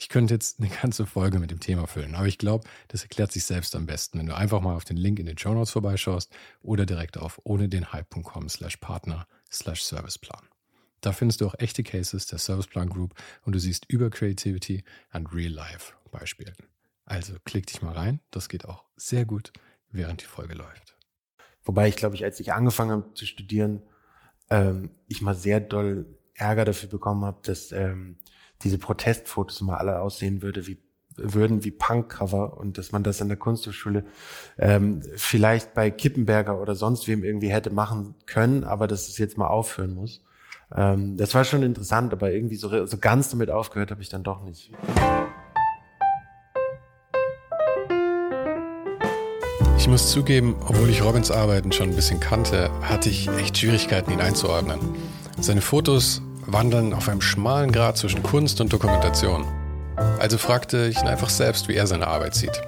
Ich könnte jetzt eine ganze Folge mit dem Thema füllen, aber ich glaube, das erklärt sich selbst am besten, wenn du einfach mal auf den Link in den Show Notes vorbeischaust oder direkt auf ohne den Hype.com slash Partner slash Serviceplan. Da findest du auch echte Cases der Serviceplan Group und du siehst über Creativity and Real Life Beispielen. Also klick dich mal rein, das geht auch sehr gut, während die Folge läuft. Wobei ich glaube ich, als ich angefangen habe zu studieren, ähm, ich mal sehr doll Ärger dafür bekommen habe, dass ähm, diese Protestfotos immer alle aussehen würde wie würden wie Punkcover und dass man das in der Kunsthochschule ähm, vielleicht bei Kippenberger oder sonst wem irgendwie hätte machen können, aber dass es jetzt mal aufhören muss. Ähm, das war schon interessant, aber irgendwie so, so ganz damit aufgehört habe ich dann doch nicht. Ich muss zugeben, obwohl ich Robins Arbeiten schon ein bisschen kannte, hatte ich echt Schwierigkeiten, ihn einzuordnen. Seine Fotos wandern auf einem schmalen Grad zwischen Kunst und Dokumentation. Also fragte ich ihn einfach selbst, wie er seine Arbeit sieht.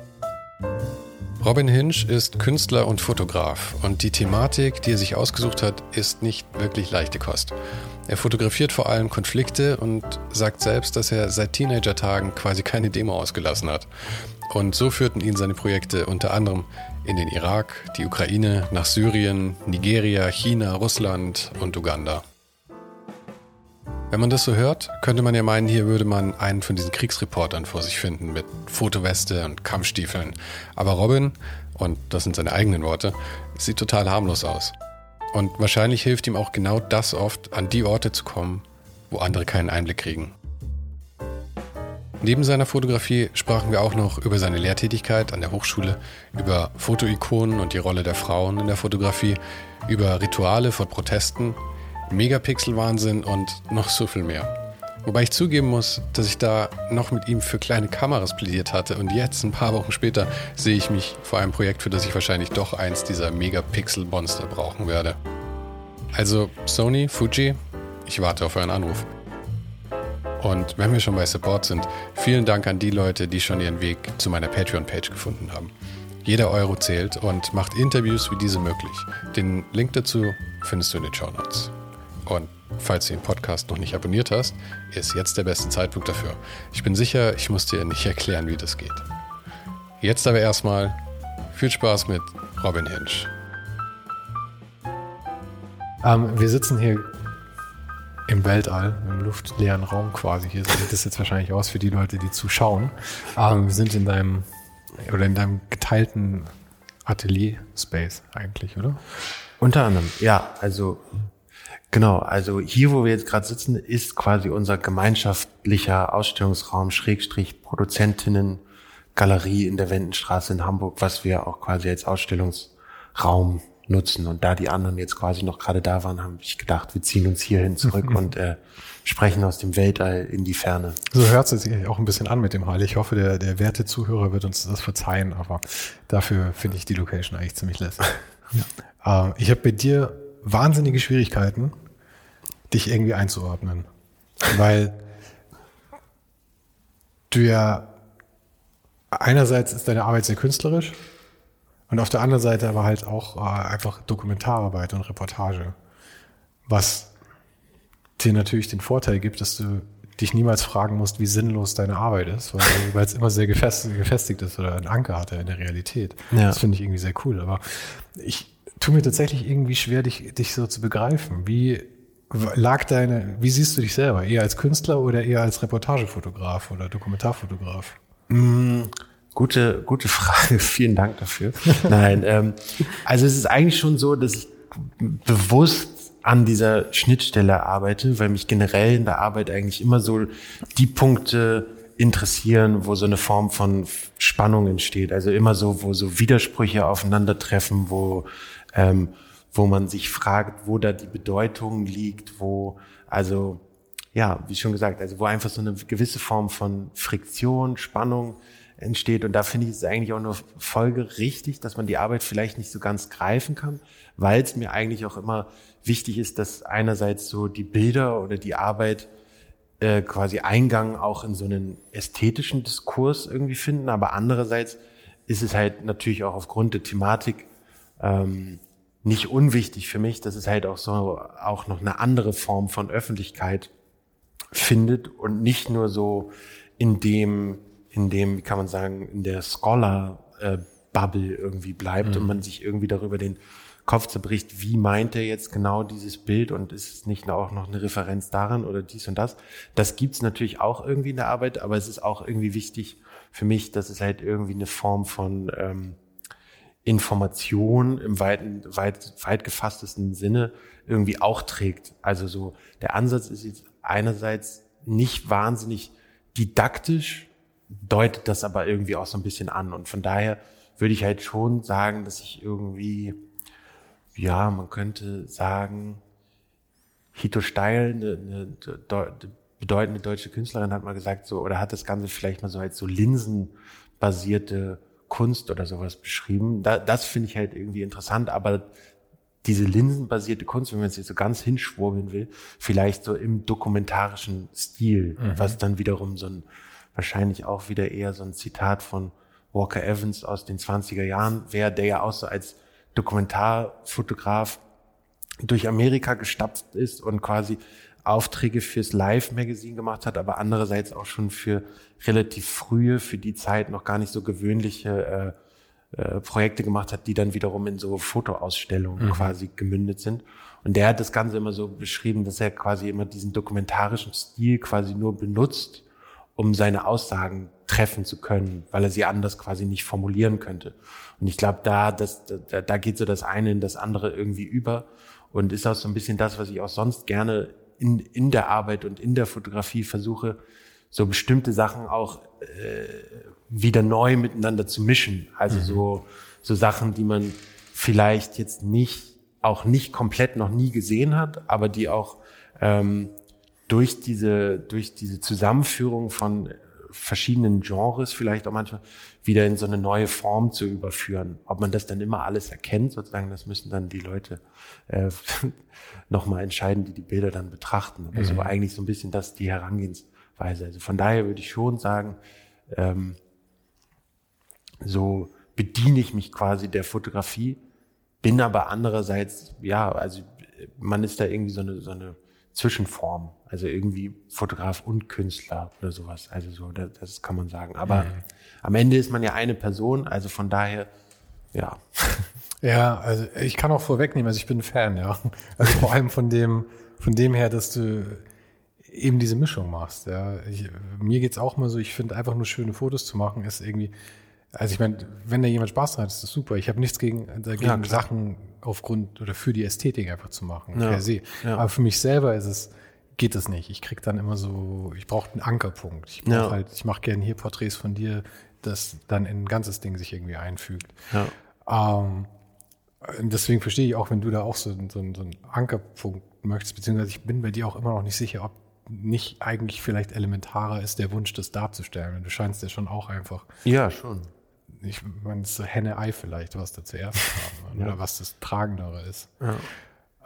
Robin Hinch ist Künstler und Fotograf und die Thematik, die er sich ausgesucht hat, ist nicht wirklich leichte Kost. Er fotografiert vor allem Konflikte und sagt selbst, dass er seit Teenagertagen quasi keine Demo ausgelassen hat. Und so führten ihn seine Projekte unter anderem in den Irak, die Ukraine, nach Syrien, Nigeria, China, Russland und Uganda. Wenn man das so hört, könnte man ja meinen, hier würde man einen von diesen Kriegsreportern vor sich finden mit Fotoweste und Kampfstiefeln. Aber Robin, und das sind seine eigenen Worte, sieht total harmlos aus. Und wahrscheinlich hilft ihm auch genau das oft, an die Orte zu kommen, wo andere keinen Einblick kriegen. Neben seiner Fotografie sprachen wir auch noch über seine Lehrtätigkeit an der Hochschule, über Fotoikonen und die Rolle der Frauen in der Fotografie, über Rituale vor Protesten Megapixel-Wahnsinn und noch so viel mehr. Wobei ich zugeben muss, dass ich da noch mit ihm für kleine Kameras plädiert hatte und jetzt, ein paar Wochen später, sehe ich mich vor einem Projekt, für das ich wahrscheinlich doch eins dieser Megapixel-Monster brauchen werde. Also Sony, Fuji, ich warte auf euren Anruf. Und wenn wir schon bei Support sind, vielen Dank an die Leute, die schon ihren Weg zu meiner Patreon-Page gefunden haben. Jeder Euro zählt und macht Interviews wie diese möglich. Den Link dazu findest du in den Show Notes. Und falls du den Podcast noch nicht abonniert hast, ist jetzt der beste Zeitpunkt dafür. Ich bin sicher, ich muss dir nicht erklären, wie das geht. Jetzt aber erstmal viel Spaß mit Robin Hinch. Ähm, wir sitzen hier im Weltall, im luftleeren Raum quasi. Hier sieht das jetzt wahrscheinlich aus für die Leute, die zuschauen. Ähm, wir sind in deinem oder in deinem geteilten Atelier-Space eigentlich, oder? Unter anderem, ja. Also Genau, also hier, wo wir jetzt gerade sitzen, ist quasi unser gemeinschaftlicher Ausstellungsraum, Schrägstrich Produzentinnen, Galerie in der Wendenstraße in Hamburg, was wir auch quasi als Ausstellungsraum nutzen. Und da die anderen jetzt quasi noch gerade da waren, habe ich gedacht, wir ziehen uns hierhin zurück und äh, sprechen aus dem Weltall in die Ferne. So hört es sich auch ein bisschen an mit dem Hall. Ich hoffe, der, der werte Zuhörer wird uns das verzeihen, aber dafür finde ich die Location eigentlich ziemlich lässig. Ja. Äh, ich habe bei dir wahnsinnige Schwierigkeiten, dich irgendwie einzuordnen. Weil du ja einerseits ist deine Arbeit sehr künstlerisch und auf der anderen Seite aber halt auch äh, einfach Dokumentararbeit und Reportage. Was dir natürlich den Vorteil gibt, dass du dich niemals fragen musst, wie sinnlos deine Arbeit ist, weil, es immer sehr gefestigt, gefestigt ist oder einen Anker hat in der Realität. Ja. Das finde ich irgendwie sehr cool. Aber ich tue mir tatsächlich irgendwie schwer, dich, dich so zu begreifen. Wie lag deine, wie siehst du dich selber? Eher als Künstler oder eher als Reportagefotograf oder Dokumentarfotograf? Mm, gute, gute Frage. Vielen Dank dafür. Nein, ähm, also es ist eigentlich schon so, dass ich bewusst an dieser Schnittstelle arbeite, weil mich generell in der Arbeit eigentlich immer so die Punkte interessieren, wo so eine Form von Spannung entsteht. Also immer so, wo so Widersprüche aufeinandertreffen, wo, ähm, wo man sich fragt, wo da die Bedeutung liegt, wo, also, ja, wie schon gesagt, also wo einfach so eine gewisse Form von Friktion, Spannung entsteht. Und da finde ich es eigentlich auch nur folgerichtig, dass man die Arbeit vielleicht nicht so ganz greifen kann, weil es mir eigentlich auch immer wichtig ist, dass einerseits so die Bilder oder die Arbeit äh, quasi Eingang auch in so einen ästhetischen Diskurs irgendwie finden, aber andererseits ist es halt natürlich auch aufgrund der Thematik ähm, nicht unwichtig für mich, dass es halt auch so auch noch eine andere Form von Öffentlichkeit findet und nicht nur so in dem, in dem, wie kann man sagen, in der Scholar-Bubble irgendwie bleibt mhm. und man sich irgendwie darüber den Kopf zerbricht, wie meint er jetzt genau dieses Bild und ist es nicht auch noch eine Referenz daran oder dies und das. Das gibt's natürlich auch irgendwie in der Arbeit, aber es ist auch irgendwie wichtig für mich, dass es halt irgendwie eine Form von ähm, Information im weiten, weit, weit gefasstesten Sinne irgendwie auch trägt. Also so, der Ansatz ist jetzt einerseits nicht wahnsinnig didaktisch, deutet das aber irgendwie auch so ein bisschen an. Und von daher würde ich halt schon sagen, dass ich irgendwie ja, man könnte sagen, Hito Steil, eine, eine bedeutende deutsche Künstlerin, hat mal gesagt, so, oder hat das Ganze vielleicht mal so als so linsenbasierte Kunst oder sowas beschrieben. Da, das finde ich halt irgendwie interessant, aber diese linsenbasierte Kunst, wenn man es jetzt so ganz hinschwurbeln will, vielleicht so im dokumentarischen Stil, mhm. was dann wiederum so ein, wahrscheinlich auch wieder eher so ein Zitat von Walker Evans aus den 20er Jahren wäre, der ja auch so als Dokumentarfotograf durch Amerika gestapft ist und quasi Aufträge fürs Live-Magazin gemacht hat, aber andererseits auch schon für relativ frühe, für die Zeit noch gar nicht so gewöhnliche äh, äh, Projekte gemacht hat, die dann wiederum in so Fotoausstellungen mhm. quasi gemündet sind. Und der hat das Ganze immer so beschrieben, dass er quasi immer diesen dokumentarischen Stil quasi nur benutzt, um seine Aussagen treffen zu können, weil er sie anders quasi nicht formulieren könnte. Und ich glaube, da, das, da, da geht so das eine in das andere irgendwie über und ist auch so ein bisschen das, was ich auch sonst gerne in, in der Arbeit und in der Fotografie versuche, so bestimmte Sachen auch äh, wieder neu miteinander zu mischen. Also mhm. so, so Sachen, die man vielleicht jetzt nicht, auch nicht komplett noch nie gesehen hat, aber die auch ähm, durch diese, durch diese Zusammenführung von verschiedenen Genres vielleicht auch manchmal wieder in so eine neue Form zu überführen. Ob man das dann immer alles erkennt, sozusagen, das müssen dann die Leute äh, nochmal entscheiden, die die Bilder dann betrachten. Aber mhm. so eigentlich so ein bisschen das die Herangehensweise. Also von daher würde ich schon sagen, ähm, so bediene ich mich quasi der Fotografie, bin aber andererseits, ja, also man ist da irgendwie so eine, so eine Zwischenform. Also irgendwie Fotograf und Künstler oder sowas. Also so, das, das kann man sagen. Aber mhm. am Ende ist man ja eine Person, also von daher, ja. Ja, also ich kann auch vorwegnehmen, also ich bin ein Fan, ja. Also vor allem von dem, von dem her, dass du eben diese Mischung machst. Ja. Ich, mir geht's auch mal so, ich finde einfach nur schöne Fotos zu machen, ist irgendwie, also ich meine, wenn da jemand Spaß hat, ist das super. Ich habe nichts gegen, dagegen, ja, Sachen aufgrund oder für die Ästhetik einfach zu machen, ja. Ja. Aber für mich selber ist es, geht es nicht. Ich krieg dann immer so, ich brauche einen Ankerpunkt. Ich brauche ja. halt, ich mache gerne hier Porträts von dir, das dann in ein ganzes Ding sich irgendwie einfügt. Ja. Ähm, deswegen verstehe ich auch, wenn du da auch so, so, so einen Ankerpunkt möchtest, beziehungsweise ich bin bei dir auch immer noch nicht sicher, ob nicht eigentlich vielleicht elementarer ist, der Wunsch, das darzustellen. Du scheinst ja schon auch einfach. Ja, schon. Ich meine, so Henne-Ei vielleicht, was da zuerst kam, ja. oder was das Tragendere ist. Ja.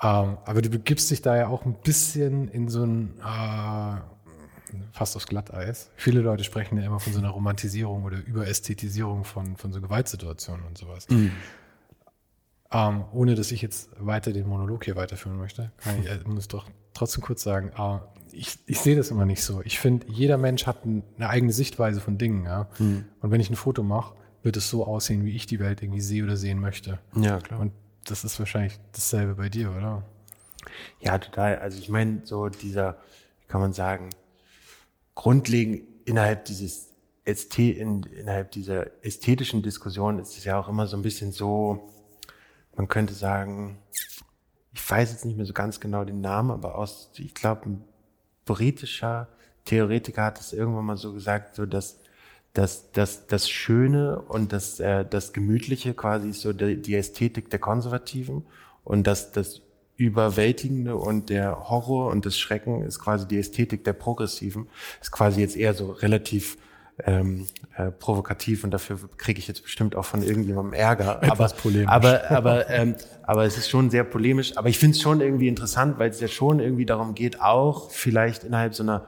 Ähm, aber du begibst dich da ja auch ein bisschen in so ein äh, fast aufs Glatteis. Viele Leute sprechen ja immer von so einer Romantisierung oder Überästhetisierung von, von so Gewaltsituationen und sowas. Mhm. Ähm, ohne dass ich jetzt weiter den Monolog hier weiterführen möchte, kann ich, äh, muss doch trotzdem kurz sagen, äh, ich, ich sehe das immer nicht so. Ich finde, jeder Mensch hat eine eigene Sichtweise von Dingen. Ja? Mhm. Und wenn ich ein Foto mache, wird es so aussehen, wie ich die Welt irgendwie sehe oder sehen möchte. Ja, klar. Und das ist wahrscheinlich dasselbe bei dir, oder? Ja, total. Also ich meine, so dieser, wie kann man sagen, grundlegend innerhalb dieses Ästhe in, innerhalb dieser ästhetischen Diskussion ist es ja auch immer so ein bisschen so, man könnte sagen, ich weiß jetzt nicht mehr so ganz genau den Namen, aber aus, ich glaube, ein britischer Theoretiker hat es irgendwann mal so gesagt, so dass das, das, das Schöne und das, äh, das Gemütliche quasi ist so die, die Ästhetik der Konservativen und das, das Überwältigende und der Horror und das Schrecken ist quasi die Ästhetik der Progressiven. Ist quasi jetzt eher so relativ ähm, äh, provokativ und dafür kriege ich jetzt bestimmt auch von irgendjemandem Ärger. Etwas aber, polemisch. Aber, aber, ähm, aber es ist schon sehr polemisch. Aber ich finde es schon irgendwie interessant, weil es ja schon irgendwie darum geht, auch vielleicht innerhalb so einer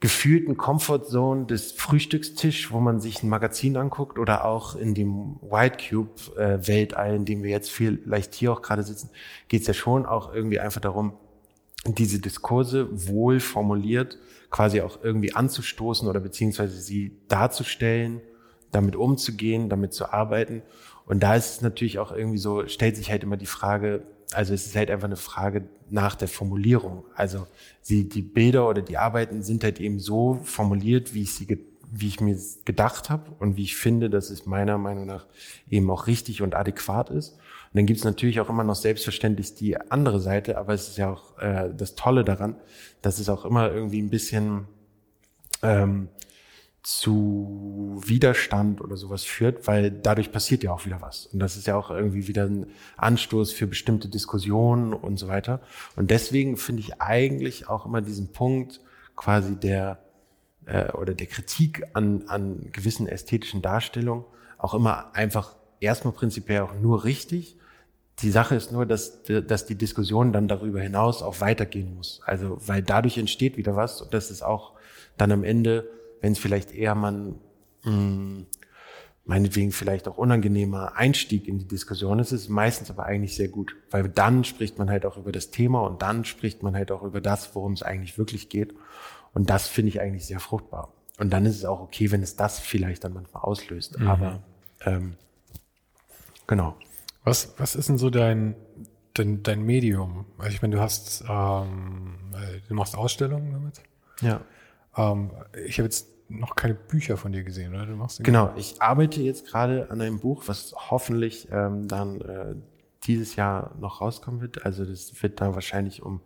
gefühlten Comfortzone des Frühstückstisch, wo man sich ein Magazin anguckt oder auch in dem White Cube äh, Weltall, in dem wir jetzt vielleicht hier auch gerade sitzen, geht es ja schon auch irgendwie einfach darum, diese Diskurse wohl formuliert quasi auch irgendwie anzustoßen oder beziehungsweise sie darzustellen, damit umzugehen, damit zu arbeiten. Und da ist es natürlich auch irgendwie so, stellt sich halt immer die Frage, also es ist halt einfach eine Frage nach der Formulierung. Also sie, die Bilder oder die Arbeiten sind halt eben so formuliert, wie ich sie, wie ich mir gedacht habe und wie ich finde, dass es meiner Meinung nach eben auch richtig und adäquat ist. Und dann gibt es natürlich auch immer noch selbstverständlich die andere Seite, aber es ist ja auch äh, das Tolle daran, dass es auch immer irgendwie ein bisschen ähm, zu Widerstand oder sowas führt, weil dadurch passiert ja auch wieder was. Und das ist ja auch irgendwie wieder ein Anstoß für bestimmte Diskussionen und so weiter. Und deswegen finde ich eigentlich auch immer diesen Punkt quasi der äh, oder der Kritik an, an gewissen ästhetischen Darstellungen auch immer einfach erstmal prinzipiell auch nur richtig. Die Sache ist nur, dass, dass die Diskussion dann darüber hinaus auch weitergehen muss. Also, weil dadurch entsteht wieder was und das ist auch dann am Ende wenn es vielleicht eher man mh, hm, meinetwegen vielleicht auch unangenehmer Einstieg in die Diskussion ist, ist es meistens aber eigentlich sehr gut, weil dann spricht man halt auch über das Thema und dann spricht man halt auch über das, worum es eigentlich wirklich geht. Und das finde ich eigentlich sehr fruchtbar. Und dann ist es auch okay, wenn es das vielleicht dann manchmal auslöst. Mhm. Aber ähm, genau. Was, was ist denn so dein, dein, dein Medium? Also ich meine, du hast, ähm, äh, du machst Ausstellungen damit? Ja. Ähm, ich habe jetzt noch keine Bücher von dir gesehen, oder? Du machst genau, ich arbeite jetzt gerade an einem Buch, was hoffentlich ähm, dann äh, dieses Jahr noch rauskommen wird. Also das wird da wahrscheinlich um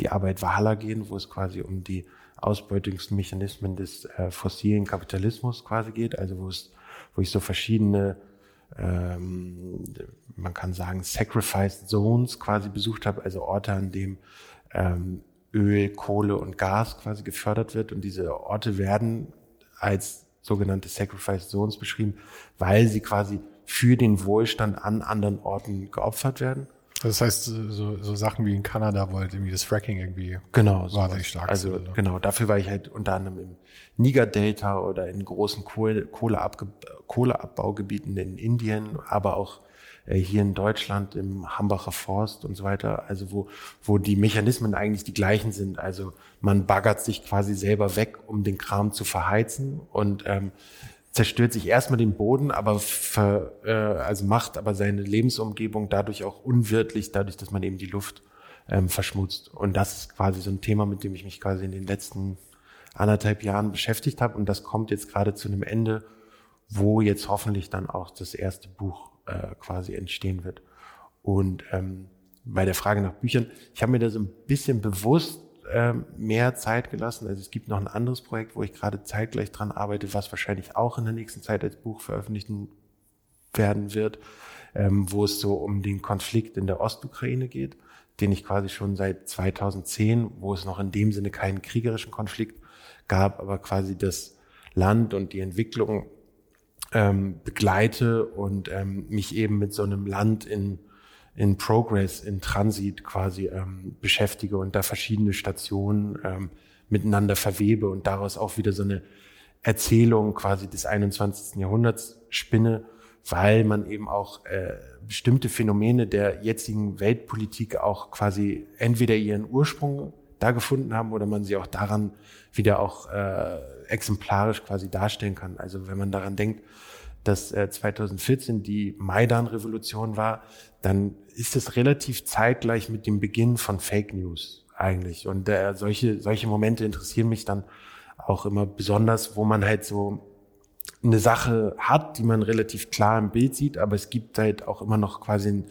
die Arbeit Valhalla gehen, wo es quasi um die Ausbeutungsmechanismen des äh, fossilen Kapitalismus quasi geht. Also wo es, wo ich so verschiedene, ähm, man kann sagen, Sacrificed Zones quasi besucht habe, also Orte, an dem ähm, Öl, Kohle und Gas quasi gefördert wird. Und diese Orte werden als sogenannte Sacrifice Zones beschrieben, weil sie quasi für den Wohlstand an anderen Orten geopfert werden. Das heißt, so, so Sachen wie in Kanada, wo halt irgendwie das Fracking irgendwie genau, wahnsinnig stark Also ist, genau, dafür war ich halt unter anderem im Niger-Delta oder in großen Kohle, Kohleabbaugebieten in Indien, aber auch hier in Deutschland im Hambacher Forst und so weiter, also wo, wo die Mechanismen eigentlich die gleichen sind. Also man baggert sich quasi selber weg, um den Kram zu verheizen und ähm, zerstört sich erstmal den Boden, aber ver, äh, also macht aber seine Lebensumgebung dadurch auch unwirtlich, dadurch, dass man eben die Luft ähm, verschmutzt. Und das ist quasi so ein Thema, mit dem ich mich quasi in den letzten anderthalb Jahren beschäftigt habe. Und das kommt jetzt gerade zu einem Ende, wo jetzt hoffentlich dann auch das erste Buch äh, quasi entstehen wird. Und ähm, bei der Frage nach Büchern, ich habe mir da so ein bisschen bewusst ähm, mehr Zeit gelassen. Also es gibt noch ein anderes Projekt, wo ich gerade zeitgleich dran arbeite, was wahrscheinlich auch in der nächsten Zeit als Buch veröffentlichen werden wird, ähm, wo es so um den Konflikt in der Ostukraine geht, den ich quasi schon seit 2010, wo es noch in dem Sinne keinen kriegerischen Konflikt gab, aber quasi das Land und die Entwicklung ähm, begleite und ähm, mich eben mit so einem Land in, in Progress, in Transit quasi ähm, beschäftige und da verschiedene Stationen ähm, miteinander verwebe und daraus auch wieder so eine Erzählung quasi des 21. Jahrhunderts spinne, weil man eben auch äh, bestimmte Phänomene der jetzigen Weltpolitik auch quasi entweder ihren Ursprung da gefunden haben oder man sie auch daran wieder auch äh, exemplarisch quasi darstellen kann. Also wenn man daran denkt, dass äh, 2014 die Maidan-Revolution war, dann ist es relativ zeitgleich mit dem Beginn von Fake News eigentlich. Und äh, solche, solche Momente interessieren mich dann auch immer besonders, wo man halt so eine Sache hat, die man relativ klar im Bild sieht, aber es gibt halt auch immer noch quasi ein,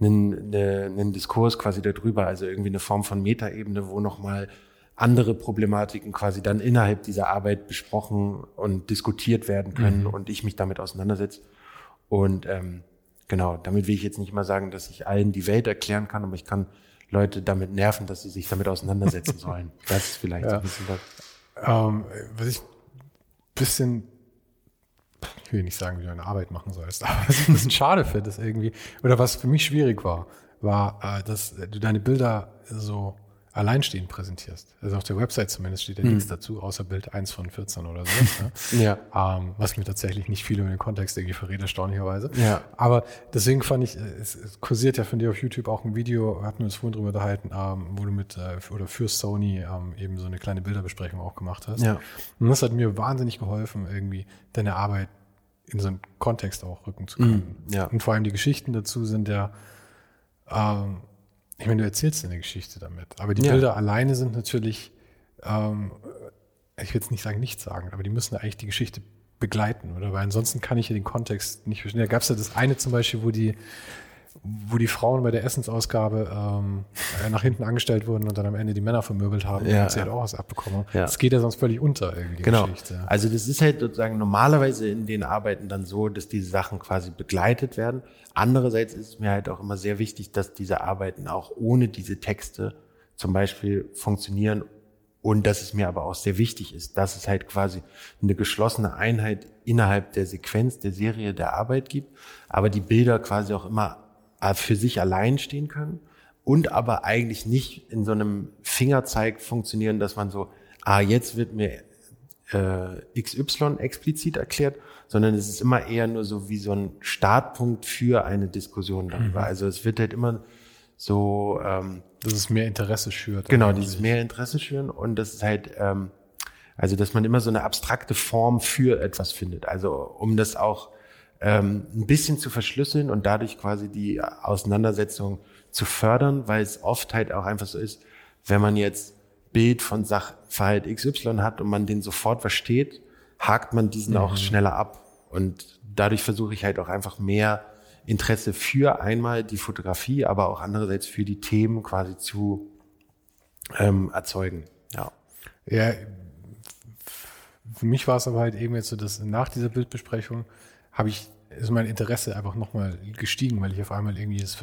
einen, eine, einen Diskurs quasi darüber, also irgendwie eine Form von Metaebene, wo nochmal andere Problematiken quasi dann innerhalb dieser Arbeit besprochen und diskutiert werden können mhm. und ich mich damit auseinandersetze. Und ähm, genau, damit will ich jetzt nicht mal sagen, dass ich allen die Welt erklären kann, aber ich kann Leute damit nerven, dass sie sich damit auseinandersetzen sollen. Das ist vielleicht ja. so ein bisschen das. Ähm, was ich bisschen, ich will nicht sagen, wie du eine Arbeit machen sollst, aber was ich ein bisschen schade finde, ist irgendwie, oder was für mich schwierig war, war, äh, dass du deine Bilder so alleinstehend präsentierst. Also auf der Website zumindest steht ja mhm. nichts dazu, außer Bild 1 von 14 oder so. Ne? ja. Ähm, was mir tatsächlich nicht viel über den Kontext irgendwie verrät, erstaunlicherweise. Ja. Aber deswegen fand ich, es, es kursiert ja von dir auf YouTube auch ein Video, hatten wir uns vorhin drüber unterhalten, ähm, wo du mit, äh, oder für Sony ähm, eben so eine kleine Bilderbesprechung auch gemacht hast. Ja. Und das hat mir wahnsinnig geholfen, irgendwie deine Arbeit in so einen Kontext auch rücken zu können. Mhm. Ja. Und vor allem die Geschichten dazu sind ja, ähm, ich meine, du erzählst eine Geschichte damit, aber die ja. Bilder alleine sind natürlich, ähm, ich will jetzt nicht sagen nichts sagen, aber die müssen eigentlich die Geschichte begleiten, oder? Weil ansonsten kann ich ja den Kontext nicht verstehen. Da gab es ja das eine zum Beispiel, wo die wo die Frauen bei der Essensausgabe ähm, äh, nach hinten angestellt wurden und dann am Ende die Männer vermöbelt haben ja, und sie halt auch was abbekommen. Ja. Das geht ja sonst völlig unter irgendwie. Genau. Geschichte. Also das ist halt sozusagen normalerweise in den Arbeiten dann so, dass diese Sachen quasi begleitet werden. Andererseits ist es mir halt auch immer sehr wichtig, dass diese Arbeiten auch ohne diese Texte zum Beispiel funktionieren und dass es mir aber auch sehr wichtig ist, dass es halt quasi eine geschlossene Einheit innerhalb der Sequenz der Serie der Arbeit gibt, aber die Bilder quasi auch immer für sich allein stehen können und aber eigentlich nicht in so einem Fingerzeig funktionieren, dass man so, ah, jetzt wird mir äh, XY explizit erklärt, sondern es ist immer eher nur so wie so ein Startpunkt für eine Diskussion darüber. Mhm. Also es wird halt immer so, ähm, dass es mehr Interesse schürt. Genau, dieses mehr Interesse schüren und das ist halt, ähm, also dass man immer so eine abstrakte Form für etwas findet. Also um das auch ähm, ein bisschen zu verschlüsseln und dadurch quasi die Auseinandersetzung zu fördern, weil es oft halt auch einfach so ist, wenn man jetzt Bild von Sachverhalt XY hat und man den sofort versteht, hakt man diesen mhm. auch schneller ab. Und dadurch versuche ich halt auch einfach mehr Interesse für einmal die Fotografie, aber auch andererseits für die Themen quasi zu ähm, erzeugen. Ja. Ja, für mich war es aber halt eben jetzt so, dass nach dieser Bildbesprechung habe ich, ist mein Interesse einfach nochmal gestiegen, weil ich auf einmal irgendwie das,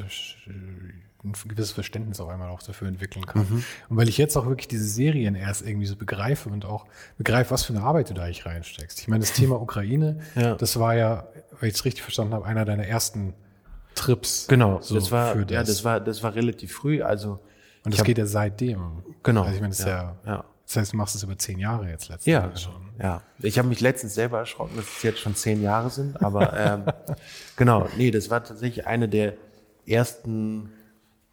ein gewisses Verständnis auf einmal auch dafür entwickeln kann. Mhm. Und weil ich jetzt auch wirklich diese Serien erst irgendwie so begreife und auch begreife, was für eine Arbeit du da eigentlich reinsteckst. Ich meine, das Thema Ukraine, ja. das war ja, wenn ich es richtig verstanden habe, einer deiner ersten Trips. Genau, so das war, das. ja, das war, das war relativ früh, also. Und das geht ja seitdem. Genau. Also ich meine, das ja, ist ja, ja das heißt, du machst es über zehn Jahre jetzt letztens. Ja, schon. Ja, ich habe mich letztens selber erschrocken, dass es jetzt schon zehn Jahre sind. Aber ähm, genau, nee, das war tatsächlich eine der ersten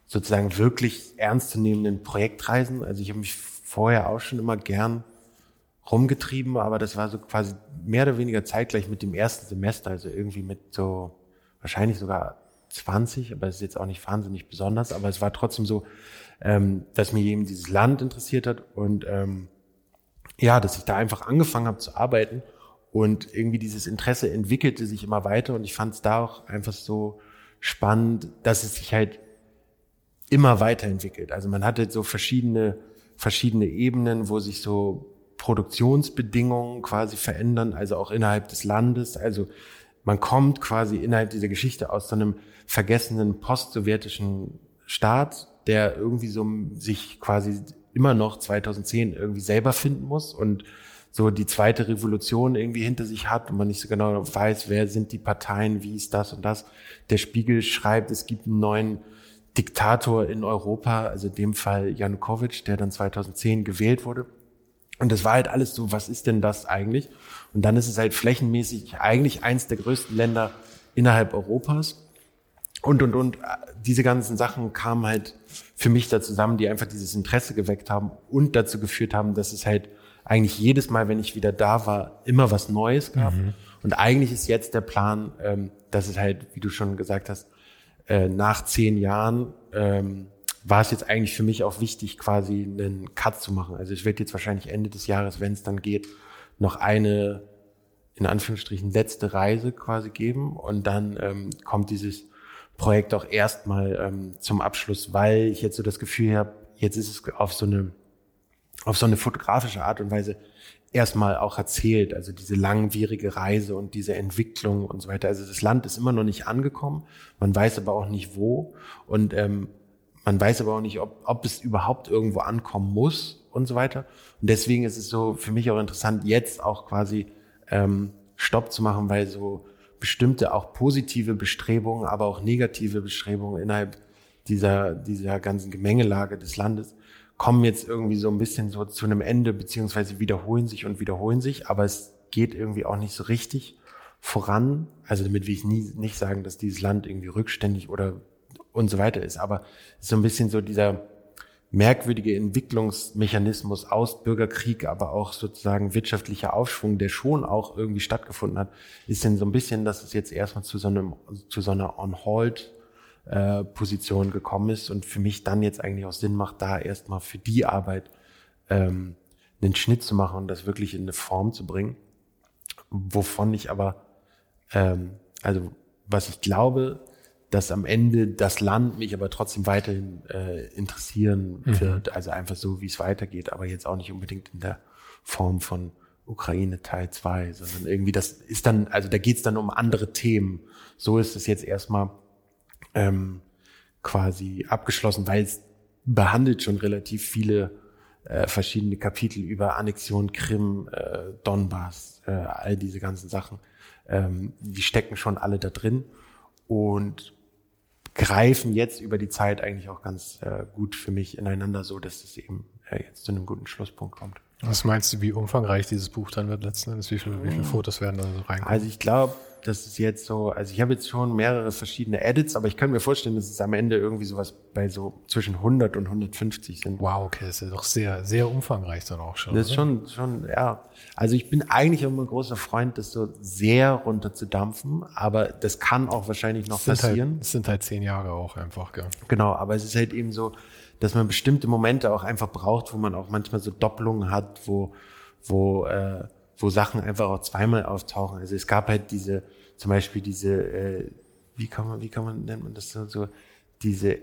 sozusagen wirklich ernstzunehmenden Projektreisen. Also ich habe mich vorher auch schon immer gern rumgetrieben, aber das war so quasi mehr oder weniger zeitgleich mit dem ersten Semester, also irgendwie mit so wahrscheinlich sogar 20, aber es ist jetzt auch nicht wahnsinnig besonders, aber es war trotzdem so, ähm, dass mir eben dieses Land interessiert hat und ähm, ja, dass ich da einfach angefangen habe zu arbeiten und irgendwie dieses Interesse entwickelte sich immer weiter und ich fand es da auch einfach so spannend, dass es sich halt immer weiterentwickelt. Also man hatte so verschiedene verschiedene Ebenen, wo sich so Produktionsbedingungen quasi verändern, also auch innerhalb des Landes. Also man kommt quasi innerhalb dieser Geschichte aus so einem vergessenen postsowjetischen Staat der irgendwie so sich quasi immer noch 2010 irgendwie selber finden muss und so die zweite Revolution irgendwie hinter sich hat und man nicht so genau weiß, wer sind die Parteien, wie ist das und das. Der Spiegel schreibt, es gibt einen neuen Diktator in Europa, also in dem Fall Janukowitsch, der dann 2010 gewählt wurde. Und das war halt alles so, was ist denn das eigentlich? Und dann ist es halt flächenmäßig eigentlich eins der größten Länder innerhalb Europas. Und, und, und, diese ganzen Sachen kamen halt für mich da zusammen, die einfach dieses Interesse geweckt haben und dazu geführt haben, dass es halt eigentlich jedes Mal, wenn ich wieder da war, immer was Neues gab. Mhm. Und eigentlich ist jetzt der Plan, ähm, dass es halt, wie du schon gesagt hast, äh, nach zehn Jahren ähm, war es jetzt eigentlich für mich auch wichtig, quasi einen Cut zu machen. Also ich werde jetzt wahrscheinlich Ende des Jahres, wenn es dann geht, noch eine in Anführungsstrichen letzte Reise quasi geben und dann ähm, kommt dieses Projekt auch erstmal ähm, zum Abschluss, weil ich jetzt so das Gefühl habe, jetzt ist es auf so eine auf so eine fotografische Art und Weise erstmal auch erzählt, also diese langwierige Reise und diese Entwicklung und so weiter. Also das Land ist immer noch nicht angekommen, man weiß aber auch nicht wo und ähm, man weiß aber auch nicht, ob, ob es überhaupt irgendwo ankommen muss und so weiter. Und deswegen ist es so für mich auch interessant, jetzt auch quasi ähm, Stopp zu machen, weil so bestimmte auch positive Bestrebungen, aber auch negative Bestrebungen innerhalb dieser, dieser ganzen Gemengelage des Landes kommen jetzt irgendwie so ein bisschen so zu einem Ende, beziehungsweise wiederholen sich und wiederholen sich, aber es geht irgendwie auch nicht so richtig voran. Also damit will ich nie, nicht sagen, dass dieses Land irgendwie rückständig oder und so weiter ist, aber so ein bisschen so dieser merkwürdige Entwicklungsmechanismus aus Bürgerkrieg, aber auch sozusagen wirtschaftlicher Aufschwung, der schon auch irgendwie stattgefunden hat, ist denn so ein bisschen, dass es jetzt erstmal zu so einem, zu so einer On-Hold äh, Position gekommen ist und für mich dann jetzt eigentlich auch Sinn macht, da erstmal für die Arbeit ähm, einen Schnitt zu machen und das wirklich in eine Form zu bringen, wovon ich aber, ähm, also was ich glaube, dass am Ende das Land mich aber trotzdem weiterhin äh, interessieren mhm. wird, also einfach so, wie es weitergeht, aber jetzt auch nicht unbedingt in der Form von Ukraine Teil 2, sondern irgendwie das ist dann, also da geht es dann um andere Themen. So ist es jetzt erstmal ähm, quasi abgeschlossen, weil es behandelt schon relativ viele äh, verschiedene Kapitel über Annexion, Krim, äh, Donbass, äh, all diese ganzen Sachen. Ähm, die stecken schon alle da drin. Und greifen jetzt über die Zeit eigentlich auch ganz äh, gut für mich ineinander, so dass es eben äh, jetzt zu einem guten Schlusspunkt kommt. Was meinst du, wie umfangreich dieses Buch dann wird letzten Endes? Wie, viel, wie viele Fotos werden da so reinkommen? Also ich glaube, das ist jetzt so, also ich habe jetzt schon mehrere verschiedene Edits, aber ich kann mir vorstellen, dass es am Ende irgendwie sowas bei so zwischen 100 und 150 sind. Wow, okay, das ist ja doch sehr, sehr umfangreich dann auch schon. Das ist schon, schon, ja. Also ich bin eigentlich immer ein großer Freund, das so sehr runter zu dampfen, aber das kann auch wahrscheinlich noch das passieren. Halt, das sind halt zehn Jahre auch einfach, gell? Genau, aber es ist halt eben so, dass man bestimmte Momente auch einfach braucht, wo man auch manchmal so Doppelungen hat, wo, wo, äh, wo Sachen einfach auch zweimal auftauchen. Also es gab halt diese, zum Beispiel diese, äh, wie kann man, wie kann man, nennt man das so, diese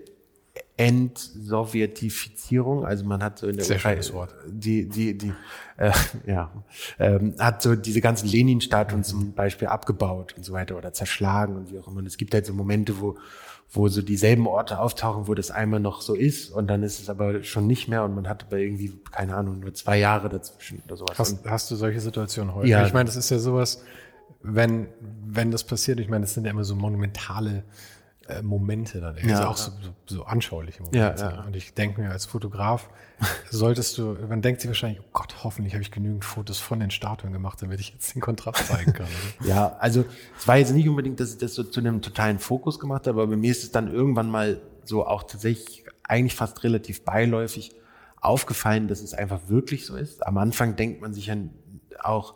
Entsowjetifizierung, also man hat so in der Sehr Ukraine, Wort. die, die, die, äh, ja, ähm, hat so diese ganzen Lenin-Statuen mhm. zum Beispiel abgebaut und so weiter oder zerschlagen und wie auch immer. Und es gibt halt so Momente, wo, wo so dieselben Orte auftauchen, wo das einmal noch so ist und dann ist es aber schon nicht mehr und man hat aber irgendwie, keine Ahnung, nur zwei Jahre dazwischen oder sowas. Hast, hast du solche Situationen heute? Ja. Ich meine, das ist ja sowas, wenn, wenn das passiert, ich meine, das sind ja immer so monumentale äh, Momente dann, ja, also auch so, so, so anschauliche Momente. Ja, ja. Und ich denke mir, als Fotograf solltest du, man denkt sich wahrscheinlich, oh Gott, hoffentlich habe ich genügend Fotos von den Statuen gemacht, damit ich jetzt den Kontrast zeigen kann. ja, also es war jetzt nicht unbedingt, dass ich das so zu einem totalen Fokus gemacht habe, aber bei mir ist es dann irgendwann mal so auch tatsächlich eigentlich fast relativ beiläufig aufgefallen, dass es einfach wirklich so ist. Am Anfang denkt man sich ja auch,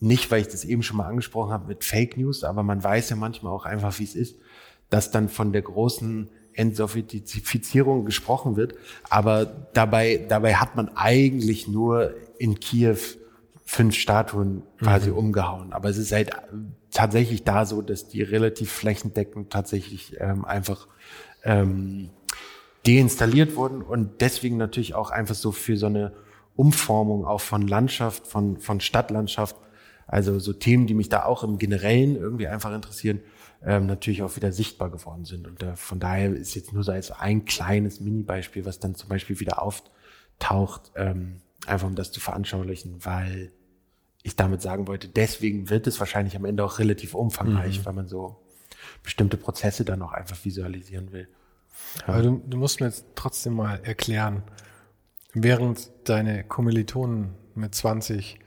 nicht, weil ich das eben schon mal angesprochen habe mit Fake News, aber man weiß ja manchmal auch einfach, wie es ist, dass dann von der großen Entsowjetifizierung gesprochen wird. Aber dabei, dabei hat man eigentlich nur in Kiew fünf Statuen quasi mhm. umgehauen. Aber es ist halt tatsächlich da so, dass die relativ flächendeckend tatsächlich ähm, einfach ähm, deinstalliert wurden und deswegen natürlich auch einfach so für so eine Umformung auch von Landschaft, von, von Stadtlandschaft also so Themen, die mich da auch im Generellen irgendwie einfach interessieren, ähm, natürlich auch wieder sichtbar geworden sind. Und äh, von daher ist jetzt nur so als ein kleines Mini-Beispiel, was dann zum Beispiel wieder auftaucht, ähm, einfach um das zu veranschaulichen, weil ich damit sagen wollte, deswegen wird es wahrscheinlich am Ende auch relativ umfangreich, mhm. weil man so bestimmte Prozesse dann auch einfach visualisieren will. Ja. Aber du, du musst mir jetzt trotzdem mal erklären, während deine Kommilitonen mit 20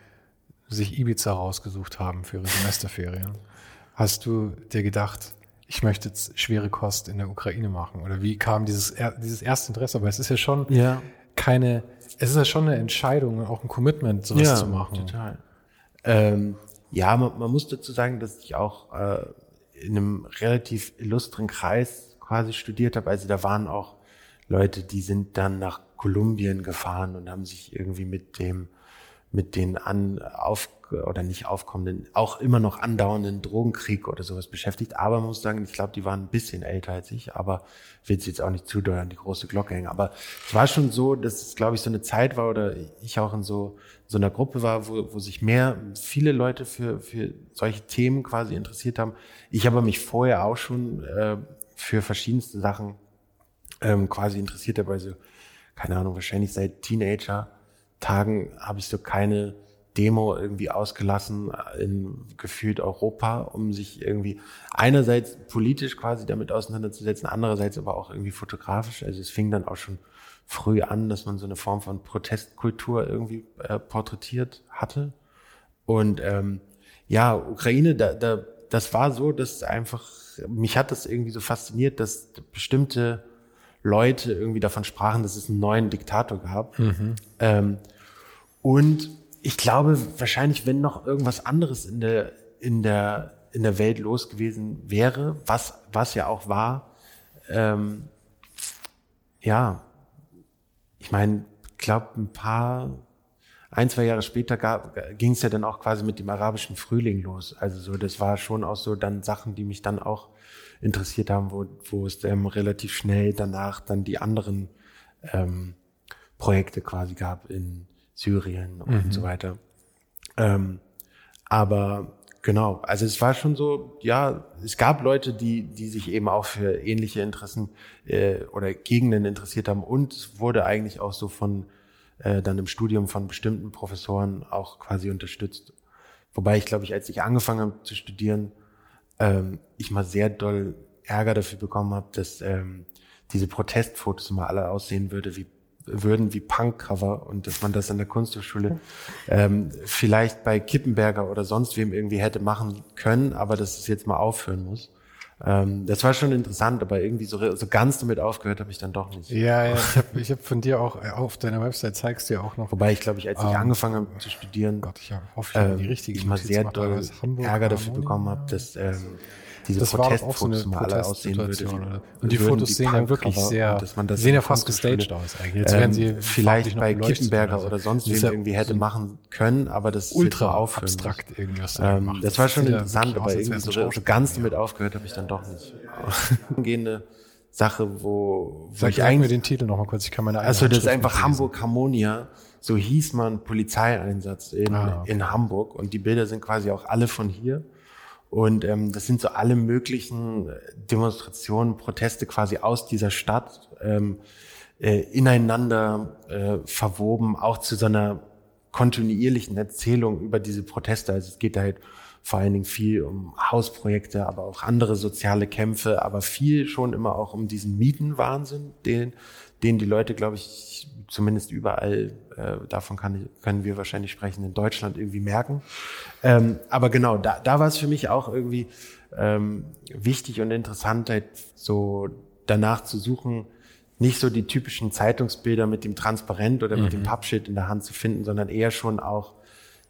sich Ibiza rausgesucht haben für ihre Semesterferien, hast du dir gedacht, ich möchte jetzt schwere Kost in der Ukraine machen? Oder wie kam dieses, dieses erste Interesse? Aber es ist ja schon ja. keine, es ist ja schon eine Entscheidung und auch ein Commitment, sowas ja, zu machen. Total. Ähm, ja, man, man, muss dazu sagen, dass ich auch äh, in einem relativ illustren Kreis quasi studiert habe. Also da waren auch Leute, die sind dann nach Kolumbien gefahren und haben sich irgendwie mit dem mit den an, auf, oder nicht aufkommenden, auch immer noch andauernden Drogenkrieg oder sowas beschäftigt. Aber man muss sagen, ich glaube, die waren ein bisschen älter als ich, aber will sie jetzt auch nicht zu doll an die große Glocke hängen. Aber es war schon so, dass es, glaube ich, so eine Zeit war oder ich auch in so, so einer Gruppe war, wo, wo sich mehr, viele Leute für, für solche Themen quasi interessiert haben. Ich habe mich vorher auch schon äh, für verschiedenste Sachen ähm, quasi interessiert dabei, so, keine Ahnung, wahrscheinlich seit Teenager-Tagen habe ich so keine Demo irgendwie ausgelassen in gefühlt Europa, um sich irgendwie einerseits politisch quasi damit auseinanderzusetzen, andererseits aber auch irgendwie fotografisch. Also es fing dann auch schon früh an, dass man so eine Form von Protestkultur irgendwie äh, porträtiert hatte. Und ähm, ja, Ukraine, da, da, das war so, dass einfach, mich hat das irgendwie so fasziniert, dass bestimmte Leute irgendwie davon sprachen, dass es einen neuen Diktator gab. Mhm. Ähm, und ich glaube, wahrscheinlich, wenn noch irgendwas anderes in der, in der, in der Welt los gewesen wäre, was, was ja auch war, ähm, ja, ich meine, glaube, ein paar, ein, zwei Jahre später ging es ja dann auch quasi mit dem arabischen Frühling los. Also so, das war schon auch so dann Sachen, die mich dann auch interessiert haben, wo, wo es ähm, relativ schnell danach dann die anderen ähm, Projekte quasi gab in Syrien und mhm. so weiter. Ähm, aber genau, also es war schon so, ja, es gab Leute, die, die sich eben auch für ähnliche Interessen äh, oder Gegenden interessiert haben und es wurde eigentlich auch so von äh, dann im Studium von bestimmten Professoren auch quasi unterstützt. Wobei ich glaube ich, als ich angefangen habe zu studieren, ähm, ich mal sehr doll Ärger dafür bekommen habe, dass ähm, diese Protestfotos mal alle aussehen würde wie würden wie Punkcover und dass man das in der Kunsthochschule ähm, vielleicht bei Kippenberger oder sonst wem irgendwie hätte machen können, aber dass es jetzt mal aufhören muss. Ähm, das war schon interessant, aber irgendwie so, so ganz damit aufgehört habe ich dann doch nicht. Ja, ja ich habe ich hab von dir auch auf deiner Website zeigst du ja auch noch. Wobei ich glaube ich, als ich ähm, angefangen habe zu studieren, Gott, ich hoffe, ich habe die ähm, richtige ich mal sehr doll Ärger dafür bekommen habe, dass ähm, diese das Protestfotos so mal alle aussehen würde. Oder? Und die Fotos die sehen ja wirklich sehr, dass man das sehen ja fast gestaged aus eigentlich. Jetzt werden sie ähm, vielleicht bei Kippenberger oder, so. oder sonst wem ja irgendwie hätte so machen können, aber das ultra abstrakt irgendwas. Ähm, das war schon interessant, aber irgendwie so, so ganz damit aufgehört habe ich dann doch nicht. Gehende Sache, wo, wo Sag ich eigentlich mir den Titel noch mal kurz. Ich kann meine Also das ist einfach Hamburg Harmonia. So hieß man Polizeieinsatz in, ah, okay. in Hamburg und die Bilder sind quasi auch alle von hier. Und ähm, das sind so alle möglichen äh, Demonstrationen, Proteste quasi aus dieser Stadt ähm, äh, ineinander äh, verwoben, auch zu so einer kontinuierlichen Erzählung über diese Proteste. Also es geht da halt vor allen Dingen viel um Hausprojekte, aber auch andere soziale Kämpfe, aber viel schon immer auch um diesen Mietenwahnsinn, den, den die Leute, glaube ich, zumindest überall, äh, davon kann, können wir wahrscheinlich sprechen, in Deutschland irgendwie merken. Ähm, aber genau, da, da war es für mich auch irgendwie ähm, wichtig und interessant, halt so danach zu suchen, nicht so die typischen Zeitungsbilder mit dem Transparent oder mit mhm. dem Pappschild in der Hand zu finden, sondern eher schon auch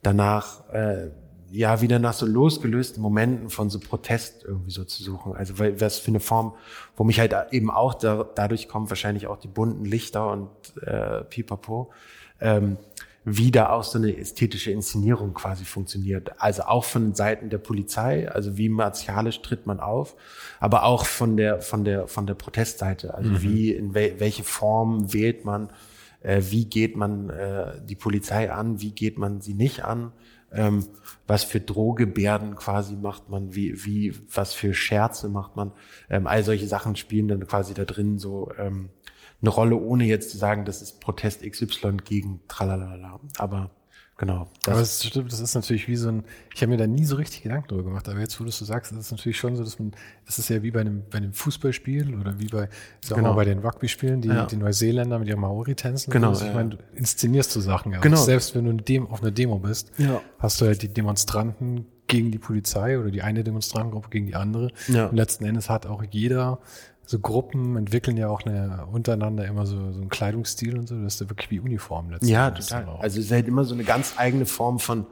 danach äh, ja wieder nach so losgelösten Momenten von so Protest irgendwie so zu suchen. Also weil was für eine Form, wo mich halt eben auch da, dadurch kommt wahrscheinlich auch die bunten Lichter und äh, Pipapo, ähm, wie da auch so eine ästhetische Inszenierung quasi funktioniert. Also auch von Seiten der Polizei, also wie martialisch tritt man auf, aber auch von der von der von der Protestseite. Also mhm. wie in wel, welche Form wählt man, äh, wie geht man äh, die Polizei an, wie geht man sie nicht an ähm, was für Drohgebärden quasi macht man, wie, wie, was für Scherze macht man. Ähm, all solche Sachen spielen dann quasi da drin so ähm, eine Rolle, ohne jetzt zu sagen, das ist Protest XY gegen Tralalala. Aber Genau. Das aber es stimmt, das ist natürlich wie so ein, ich habe mir da nie so richtig Gedanken darüber gemacht, aber jetzt, wo du es so sagst, ist es natürlich schon so, dass man, es ist ja wie bei einem, bei einem Fußballspiel oder wie bei, ist genau. auch bei den Rugby-Spielen, die, ja. die Neuseeländer mit ihrem Maori-Tänzen. Genau. Also, ich ja. meine, du inszenierst so Sachen, ja. Genau. Und selbst wenn du Dem auf einer Demo bist, ja. hast du halt die Demonstranten gegen die Polizei oder die eine Demonstrantengruppe gegen die andere. Ja. Und letzten Endes hat auch jeder so Gruppen entwickeln ja auch eine, untereinander immer so, so einen Kleidungsstil und so, das ist ja wirklich wie Uniform letztendlich. Ja, total. Also es ist halt immer so eine ganz eigene Form von,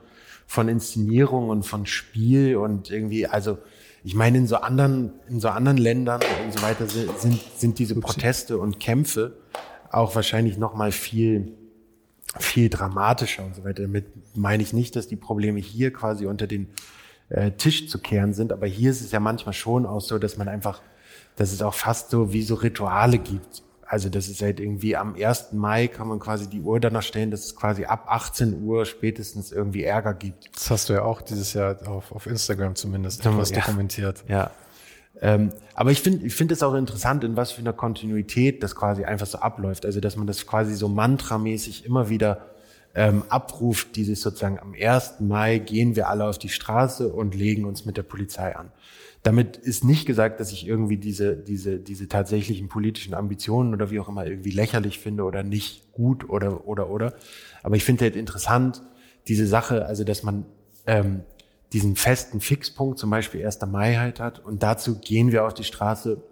von Inszenierung und von Spiel und irgendwie, also ich meine, in so anderen, in so anderen Ländern und so weiter sind, sind diese Proteste und Kämpfe auch wahrscheinlich noch mal viel viel dramatischer und so weiter. Damit meine ich nicht, dass die Probleme hier quasi unter den äh, Tisch zu kehren sind, aber hier ist es ja manchmal schon auch so, dass man einfach, dass es auch fast so wie so Rituale gibt. Also das ist halt irgendwie am 1. Mai kann man quasi die Uhr danach stellen, dass es quasi ab 18 Uhr spätestens irgendwie Ärger gibt. Das hast du ja auch dieses Jahr auf, auf Instagram zumindest etwas ja. dokumentiert. Ja. Ähm, aber ich finde ich finde es auch interessant, in was für einer Kontinuität das quasi einfach so abläuft. Also dass man das quasi so mantramäßig immer wieder ähm, abruft, dieses sozusagen am 1. Mai gehen wir alle auf die Straße und legen uns mit der Polizei an. Damit ist nicht gesagt, dass ich irgendwie diese, diese, diese tatsächlichen politischen Ambitionen oder wie auch immer irgendwie lächerlich finde oder nicht gut oder, oder, oder. Aber ich finde halt interessant, diese Sache, also dass man ähm, diesen festen Fixpunkt, zum Beispiel 1. Mai halt hat und dazu gehen wir auf die Straße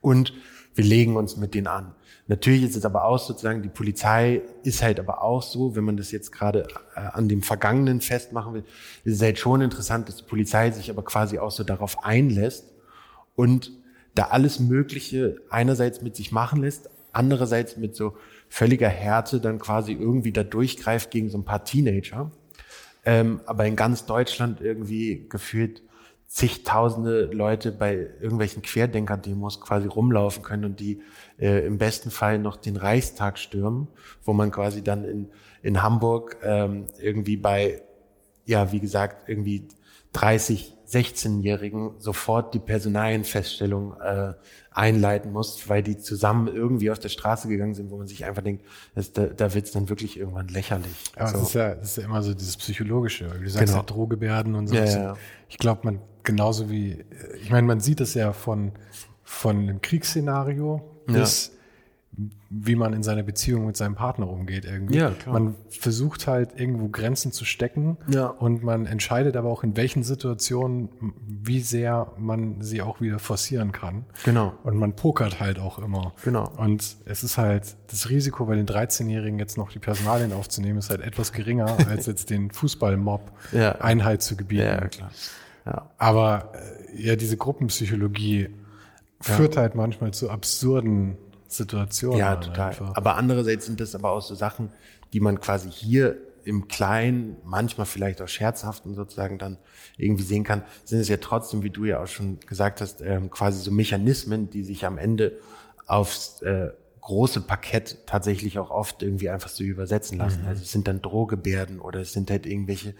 und wir legen uns mit denen an. Natürlich ist es aber auch sozusagen, die Polizei ist halt aber auch so, wenn man das jetzt gerade äh, an dem Vergangenen festmachen will, ist es halt schon interessant, dass die Polizei sich aber quasi auch so darauf einlässt und da alles Mögliche einerseits mit sich machen lässt, andererseits mit so völliger Härte dann quasi irgendwie da durchgreift gegen so ein paar Teenager. Ähm, aber in ganz Deutschland irgendwie gefühlt zigtausende Leute bei irgendwelchen Querdenker-Demos quasi rumlaufen können und die äh, im besten Fall noch den Reichstag stürmen, wo man quasi dann in, in Hamburg ähm, irgendwie bei, ja, wie gesagt, irgendwie 30, 16-Jährigen sofort die Personalienfeststellung äh, einleiten muss, weil die zusammen irgendwie auf der Straße gegangen sind, wo man sich einfach denkt, das, da, da wird es dann wirklich irgendwann lächerlich. Ja, so. das, ist ja, das ist ja immer so dieses Psychologische. Du sagst genau. ja Drohgebärden und so. Ja, ja. Ich glaube, man genauso wie, ich meine, man sieht es ja von, von einem Kriegsszenario bis wie man in seiner Beziehung mit seinem Partner umgeht irgendwie. Ja, klar. Man versucht halt irgendwo Grenzen zu stecken ja. und man entscheidet aber auch in welchen Situationen, wie sehr man sie auch wieder forcieren kann. Genau. Und man pokert halt auch immer. Genau. Und es ist halt das Risiko, bei den 13-Jährigen jetzt noch die Personalien aufzunehmen, ist halt etwas geringer, als jetzt den Fußballmob ja. Einhalt zu gebieten. Ja, klar. Ja. Aber äh, ja, diese Gruppenpsychologie führt halt manchmal zu absurden Situation. Ja, total. Einfach. Aber andererseits sind das aber auch so Sachen, die man quasi hier im Kleinen, manchmal vielleicht auch scherzhaften sozusagen dann irgendwie sehen kann, sind es ja trotzdem, wie du ja auch schon gesagt hast, ähm, quasi so Mechanismen, die sich am Ende aufs äh, große Parkett tatsächlich auch oft irgendwie einfach so übersetzen lassen. Mhm. Also es sind dann Drohgebärden oder es sind halt irgendwelche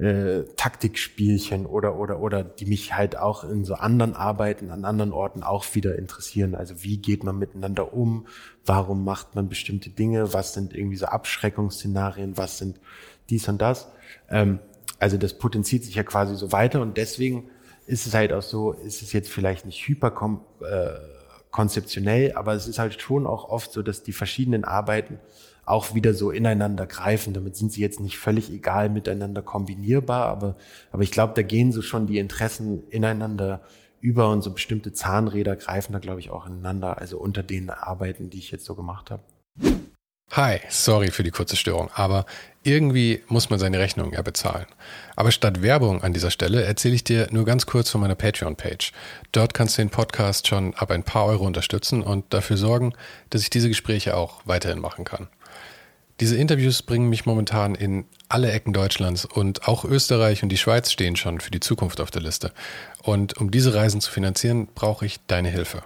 äh, Taktikspielchen oder oder oder die mich halt auch in so anderen Arbeiten an anderen Orten auch wieder interessieren. Also wie geht man miteinander um? Warum macht man bestimmte Dinge? Was sind irgendwie so Abschreckungsszenarien? Was sind dies und das? Ähm, also das potenziert sich ja quasi so weiter und deswegen ist es halt auch so, ist es jetzt vielleicht nicht hyper äh, aber es ist halt schon auch oft so, dass die verschiedenen Arbeiten auch wieder so ineinander greifen. Damit sind sie jetzt nicht völlig egal miteinander kombinierbar, aber, aber ich glaube, da gehen so schon die Interessen ineinander über und so bestimmte Zahnräder greifen da, glaube ich, auch ineinander, also unter den Arbeiten, die ich jetzt so gemacht habe. Hi, sorry für die kurze Störung, aber irgendwie muss man seine Rechnung ja bezahlen. Aber statt Werbung an dieser Stelle erzähle ich dir nur ganz kurz von meiner Patreon-Page. Dort kannst du den Podcast schon ab ein paar Euro unterstützen und dafür sorgen, dass ich diese Gespräche auch weiterhin machen kann. Diese Interviews bringen mich momentan in alle Ecken Deutschlands und auch Österreich und die Schweiz stehen schon für die Zukunft auf der Liste. Und um diese Reisen zu finanzieren, brauche ich deine Hilfe.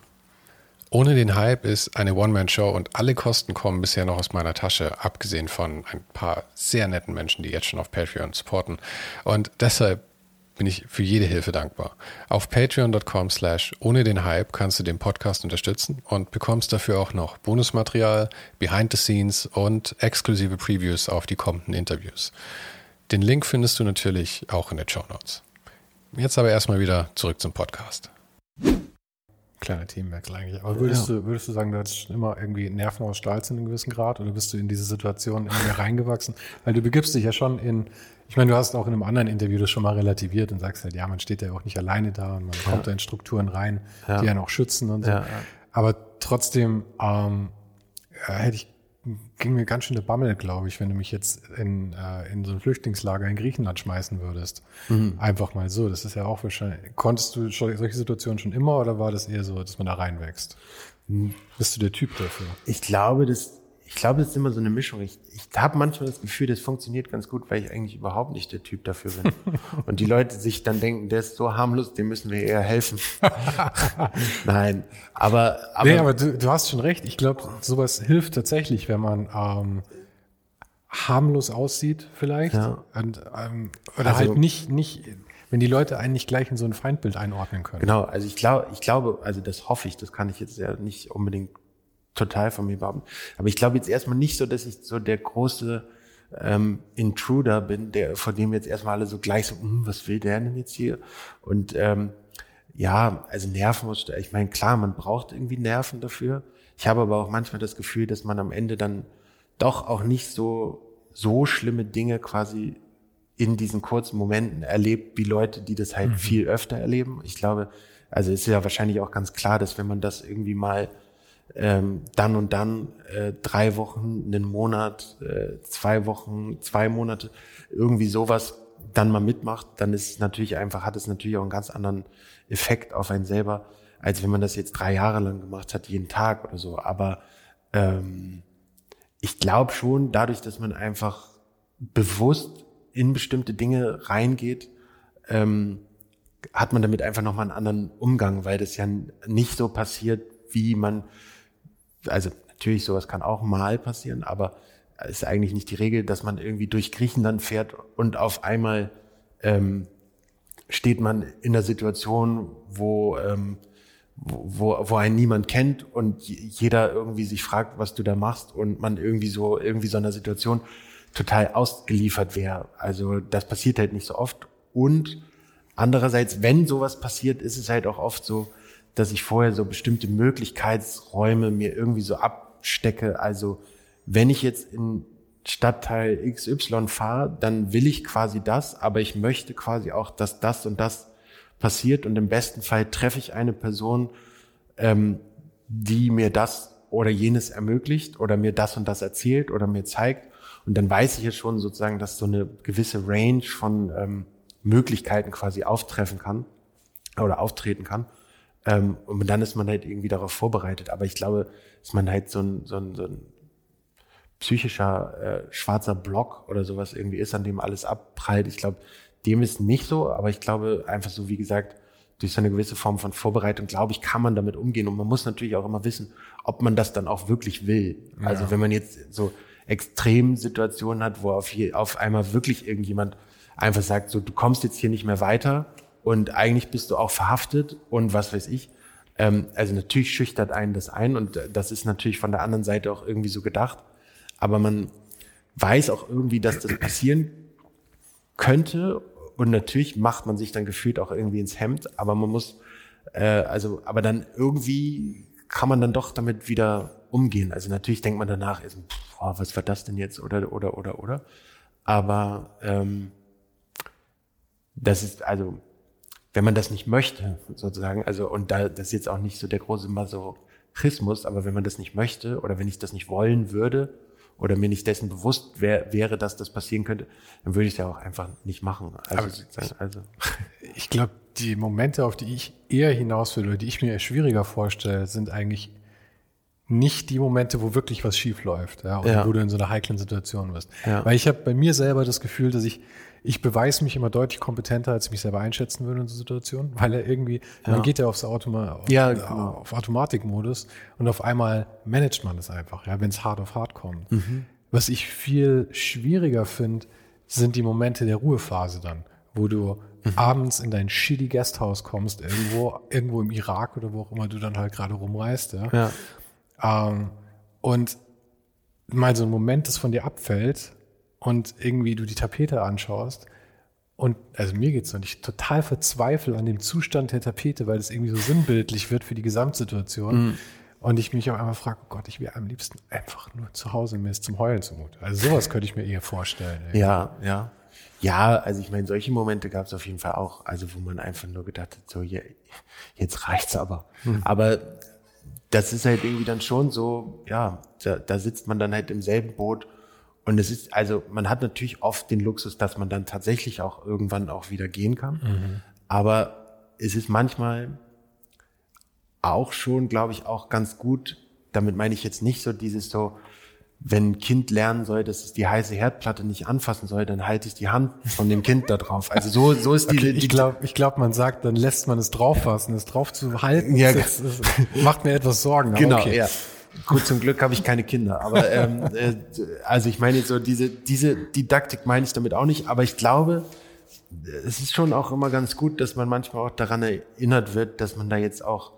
Ohne den Hype ist eine One-Man-Show und alle Kosten kommen bisher noch aus meiner Tasche, abgesehen von ein paar sehr netten Menschen, die jetzt schon auf Patreon supporten. Und deshalb bin ich für jede Hilfe dankbar. Auf patreon.com slash ohne den Hype kannst du den Podcast unterstützen und bekommst dafür auch noch Bonusmaterial, Behind the Scenes und exklusive Previews auf die kommenden Interviews. Den Link findest du natürlich auch in den Show Notes. Jetzt aber erstmal wieder zurück zum Podcast. Kleiner Themenwechsel eigentlich. Aber würdest, ja. du, würdest du sagen, du hattest schon immer irgendwie Nerven aus Stahl zu einem gewissen Grad oder bist du in diese Situation immer mehr reingewachsen? Weil du begibst dich ja schon in, ich meine, du hast auch in einem anderen Interview das schon mal relativiert und sagst halt, ja, man steht ja auch nicht alleine da und man ja. kommt da in Strukturen rein, ja. die einen auch schützen und so. Aber trotzdem ähm, hätte ich ging mir ganz schön der Bammel, glaube ich, wenn du mich jetzt in, äh, in so ein Flüchtlingslager in Griechenland schmeißen würdest. Mhm. Einfach mal so. Das ist ja auch wahrscheinlich. Konntest du solche Situationen schon immer oder war das eher so, dass man da reinwächst? Mhm. Bist du der Typ dafür? Ich glaube, dass ich glaube, es ist immer so eine Mischung. Ich, ich habe manchmal das Gefühl, das funktioniert ganz gut, weil ich eigentlich überhaupt nicht der Typ dafür bin. Und die Leute sich dann denken, der ist so harmlos, dem müssen wir eher helfen. Nein, aber, aber nee, aber du, du hast schon recht. Ich glaube, sowas hilft tatsächlich, wenn man ähm, harmlos aussieht, vielleicht. Ja. Und, ähm, oder also, halt nicht, nicht, wenn die Leute einen nicht gleich in so ein Feindbild einordnen können. Genau, also ich glaube, ich glaube, also das hoffe ich, das kann ich jetzt ja nicht unbedingt total von mir behaupten. Aber ich glaube jetzt erstmal nicht so, dass ich so der große ähm, Intruder bin, der vor dem jetzt erstmal alle so gleich so, hm, was will der denn jetzt hier? Und ähm, ja, also Nerven muss, ich meine, klar, man braucht irgendwie Nerven dafür. Ich habe aber auch manchmal das Gefühl, dass man am Ende dann doch auch nicht so, so schlimme Dinge quasi in diesen kurzen Momenten erlebt, wie Leute, die das halt mhm. viel öfter erleben. Ich glaube, also ist ja wahrscheinlich auch ganz klar, dass wenn man das irgendwie mal ähm, dann und dann äh, drei Wochen, einen Monat, äh, zwei Wochen, zwei Monate, irgendwie sowas dann mal mitmacht, dann ist es natürlich einfach, hat es natürlich auch einen ganz anderen Effekt auf einen selber, als wenn man das jetzt drei Jahre lang gemacht hat, jeden Tag oder so. Aber ähm, ich glaube schon, dadurch, dass man einfach bewusst in bestimmte Dinge reingeht, ähm, hat man damit einfach nochmal einen anderen Umgang, weil das ja nicht so passiert, wie man also natürlich sowas kann auch mal passieren, aber es ist eigentlich nicht die Regel, dass man irgendwie durch Griechenland fährt und auf einmal ähm, steht man in der Situation, wo, ähm, wo, wo einen niemand kennt und jeder irgendwie sich fragt, was du da machst und man irgendwie so, irgendwie so einer Situation total ausgeliefert wäre. Also das passiert halt nicht so oft. Und andererseits, wenn sowas passiert, ist es halt auch oft so, dass ich vorher so bestimmte Möglichkeitsräume mir irgendwie so abstecke. Also wenn ich jetzt in Stadtteil XY fahre, dann will ich quasi das, aber ich möchte quasi auch, dass das und das passiert und im besten Fall treffe ich eine Person, ähm, die mir das oder jenes ermöglicht oder mir das und das erzählt oder mir zeigt und dann weiß ich ja schon sozusagen, dass so eine gewisse Range von ähm, Möglichkeiten quasi auftreffen kann oder auftreten kann. Ähm, und dann ist man halt irgendwie darauf vorbereitet. Aber ich glaube, dass man halt so ein, so ein, so ein psychischer äh, schwarzer Block oder sowas irgendwie ist, an dem alles abprallt. Ich glaube, dem ist nicht so, aber ich glaube einfach so, wie gesagt, durch so eine gewisse Form von Vorbereitung, glaube ich, kann man damit umgehen. Und man muss natürlich auch immer wissen, ob man das dann auch wirklich will. Ja. Also wenn man jetzt so Extremsituationen hat, wo auf, hier, auf einmal wirklich irgendjemand einfach sagt, so, du kommst jetzt hier nicht mehr weiter, und eigentlich bist du auch verhaftet und was weiß ich. Ähm, also natürlich schüchtert einen das ein und das ist natürlich von der anderen Seite auch irgendwie so gedacht. Aber man weiß auch irgendwie, dass das passieren könnte und natürlich macht man sich dann gefühlt auch irgendwie ins Hemd, aber man muss, äh, also, aber dann irgendwie kann man dann doch damit wieder umgehen. Also natürlich denkt man danach, ist, pff, was war das denn jetzt oder oder oder oder. Aber ähm, das ist also wenn man das nicht möchte, sozusagen, also und da das ist jetzt auch nicht so der große Masochismus, aber wenn man das nicht möchte oder wenn ich das nicht wollen würde oder mir nicht dessen bewusst wär, wäre, dass das passieren könnte, dann würde ich es ja auch einfach nicht machen. Also, sozusagen, also. ich glaube, die Momente, auf die ich eher hinaus will oder die ich mir schwieriger vorstelle, sind eigentlich nicht die Momente, wo wirklich was schief läuft, ja, oder ja. wo du in so einer heiklen Situation bist. Ja. Weil ich habe bei mir selber das Gefühl, dass ich ich beweise mich immer deutlich kompetenter, als ich mich selber einschätzen würde in so Situationen, weil er irgendwie, ja. man geht ja aufs Automa auf, ja, äh, genau. auf Automatikmodus und auf einmal managt man es einfach, ja, wenn es hart auf hart kommt. Mhm. Was ich viel schwieriger finde, sind die Momente der Ruhephase dann, wo du mhm. abends in dein shitty Guesthouse kommst, irgendwo, irgendwo im Irak oder wo auch immer du dann halt gerade rumreist, ja. ja. Ähm, und mal so ein Moment, das von dir abfällt und irgendwie du die Tapete anschaust und also mir geht's so, und ich total verzweifle an dem Zustand der Tapete, weil es irgendwie so sinnbildlich wird für die Gesamtsituation. Mhm. Und ich mich auch einmal frage, oh Gott, ich wäre am liebsten einfach nur zu Hause, mir ist zum Heulen zumute. Also sowas könnte ich mir eher vorstellen. Irgendwie. Ja, ja. Ja, also ich meine, solche Momente gab es auf jeden Fall auch, also wo man einfach nur gedacht hat, so jetzt reicht's aber. Mhm. Aber das ist halt irgendwie dann schon so, ja, da, da sitzt man dann halt im selben Boot und es ist, also man hat natürlich oft den Luxus, dass man dann tatsächlich auch irgendwann auch wieder gehen kann. Mhm. Aber es ist manchmal auch schon, glaube ich, auch ganz gut, damit meine ich jetzt nicht so dieses so, wenn ein Kind lernen soll, dass es die heiße Herdplatte nicht anfassen soll, dann halte ich die Hand von dem Kind da drauf. Also so, so ist die. Okay, ich glaube, ich glaub, man sagt, dann lässt man es drauf fassen, es drauf zu halten. Ja, das, das macht mir etwas Sorgen. Genau, okay. ja. Gut, zum Glück habe ich keine Kinder. Aber ähm, äh, also ich meine so diese diese Didaktik meine ich damit auch nicht. Aber ich glaube, es ist schon auch immer ganz gut, dass man manchmal auch daran erinnert wird, dass man da jetzt auch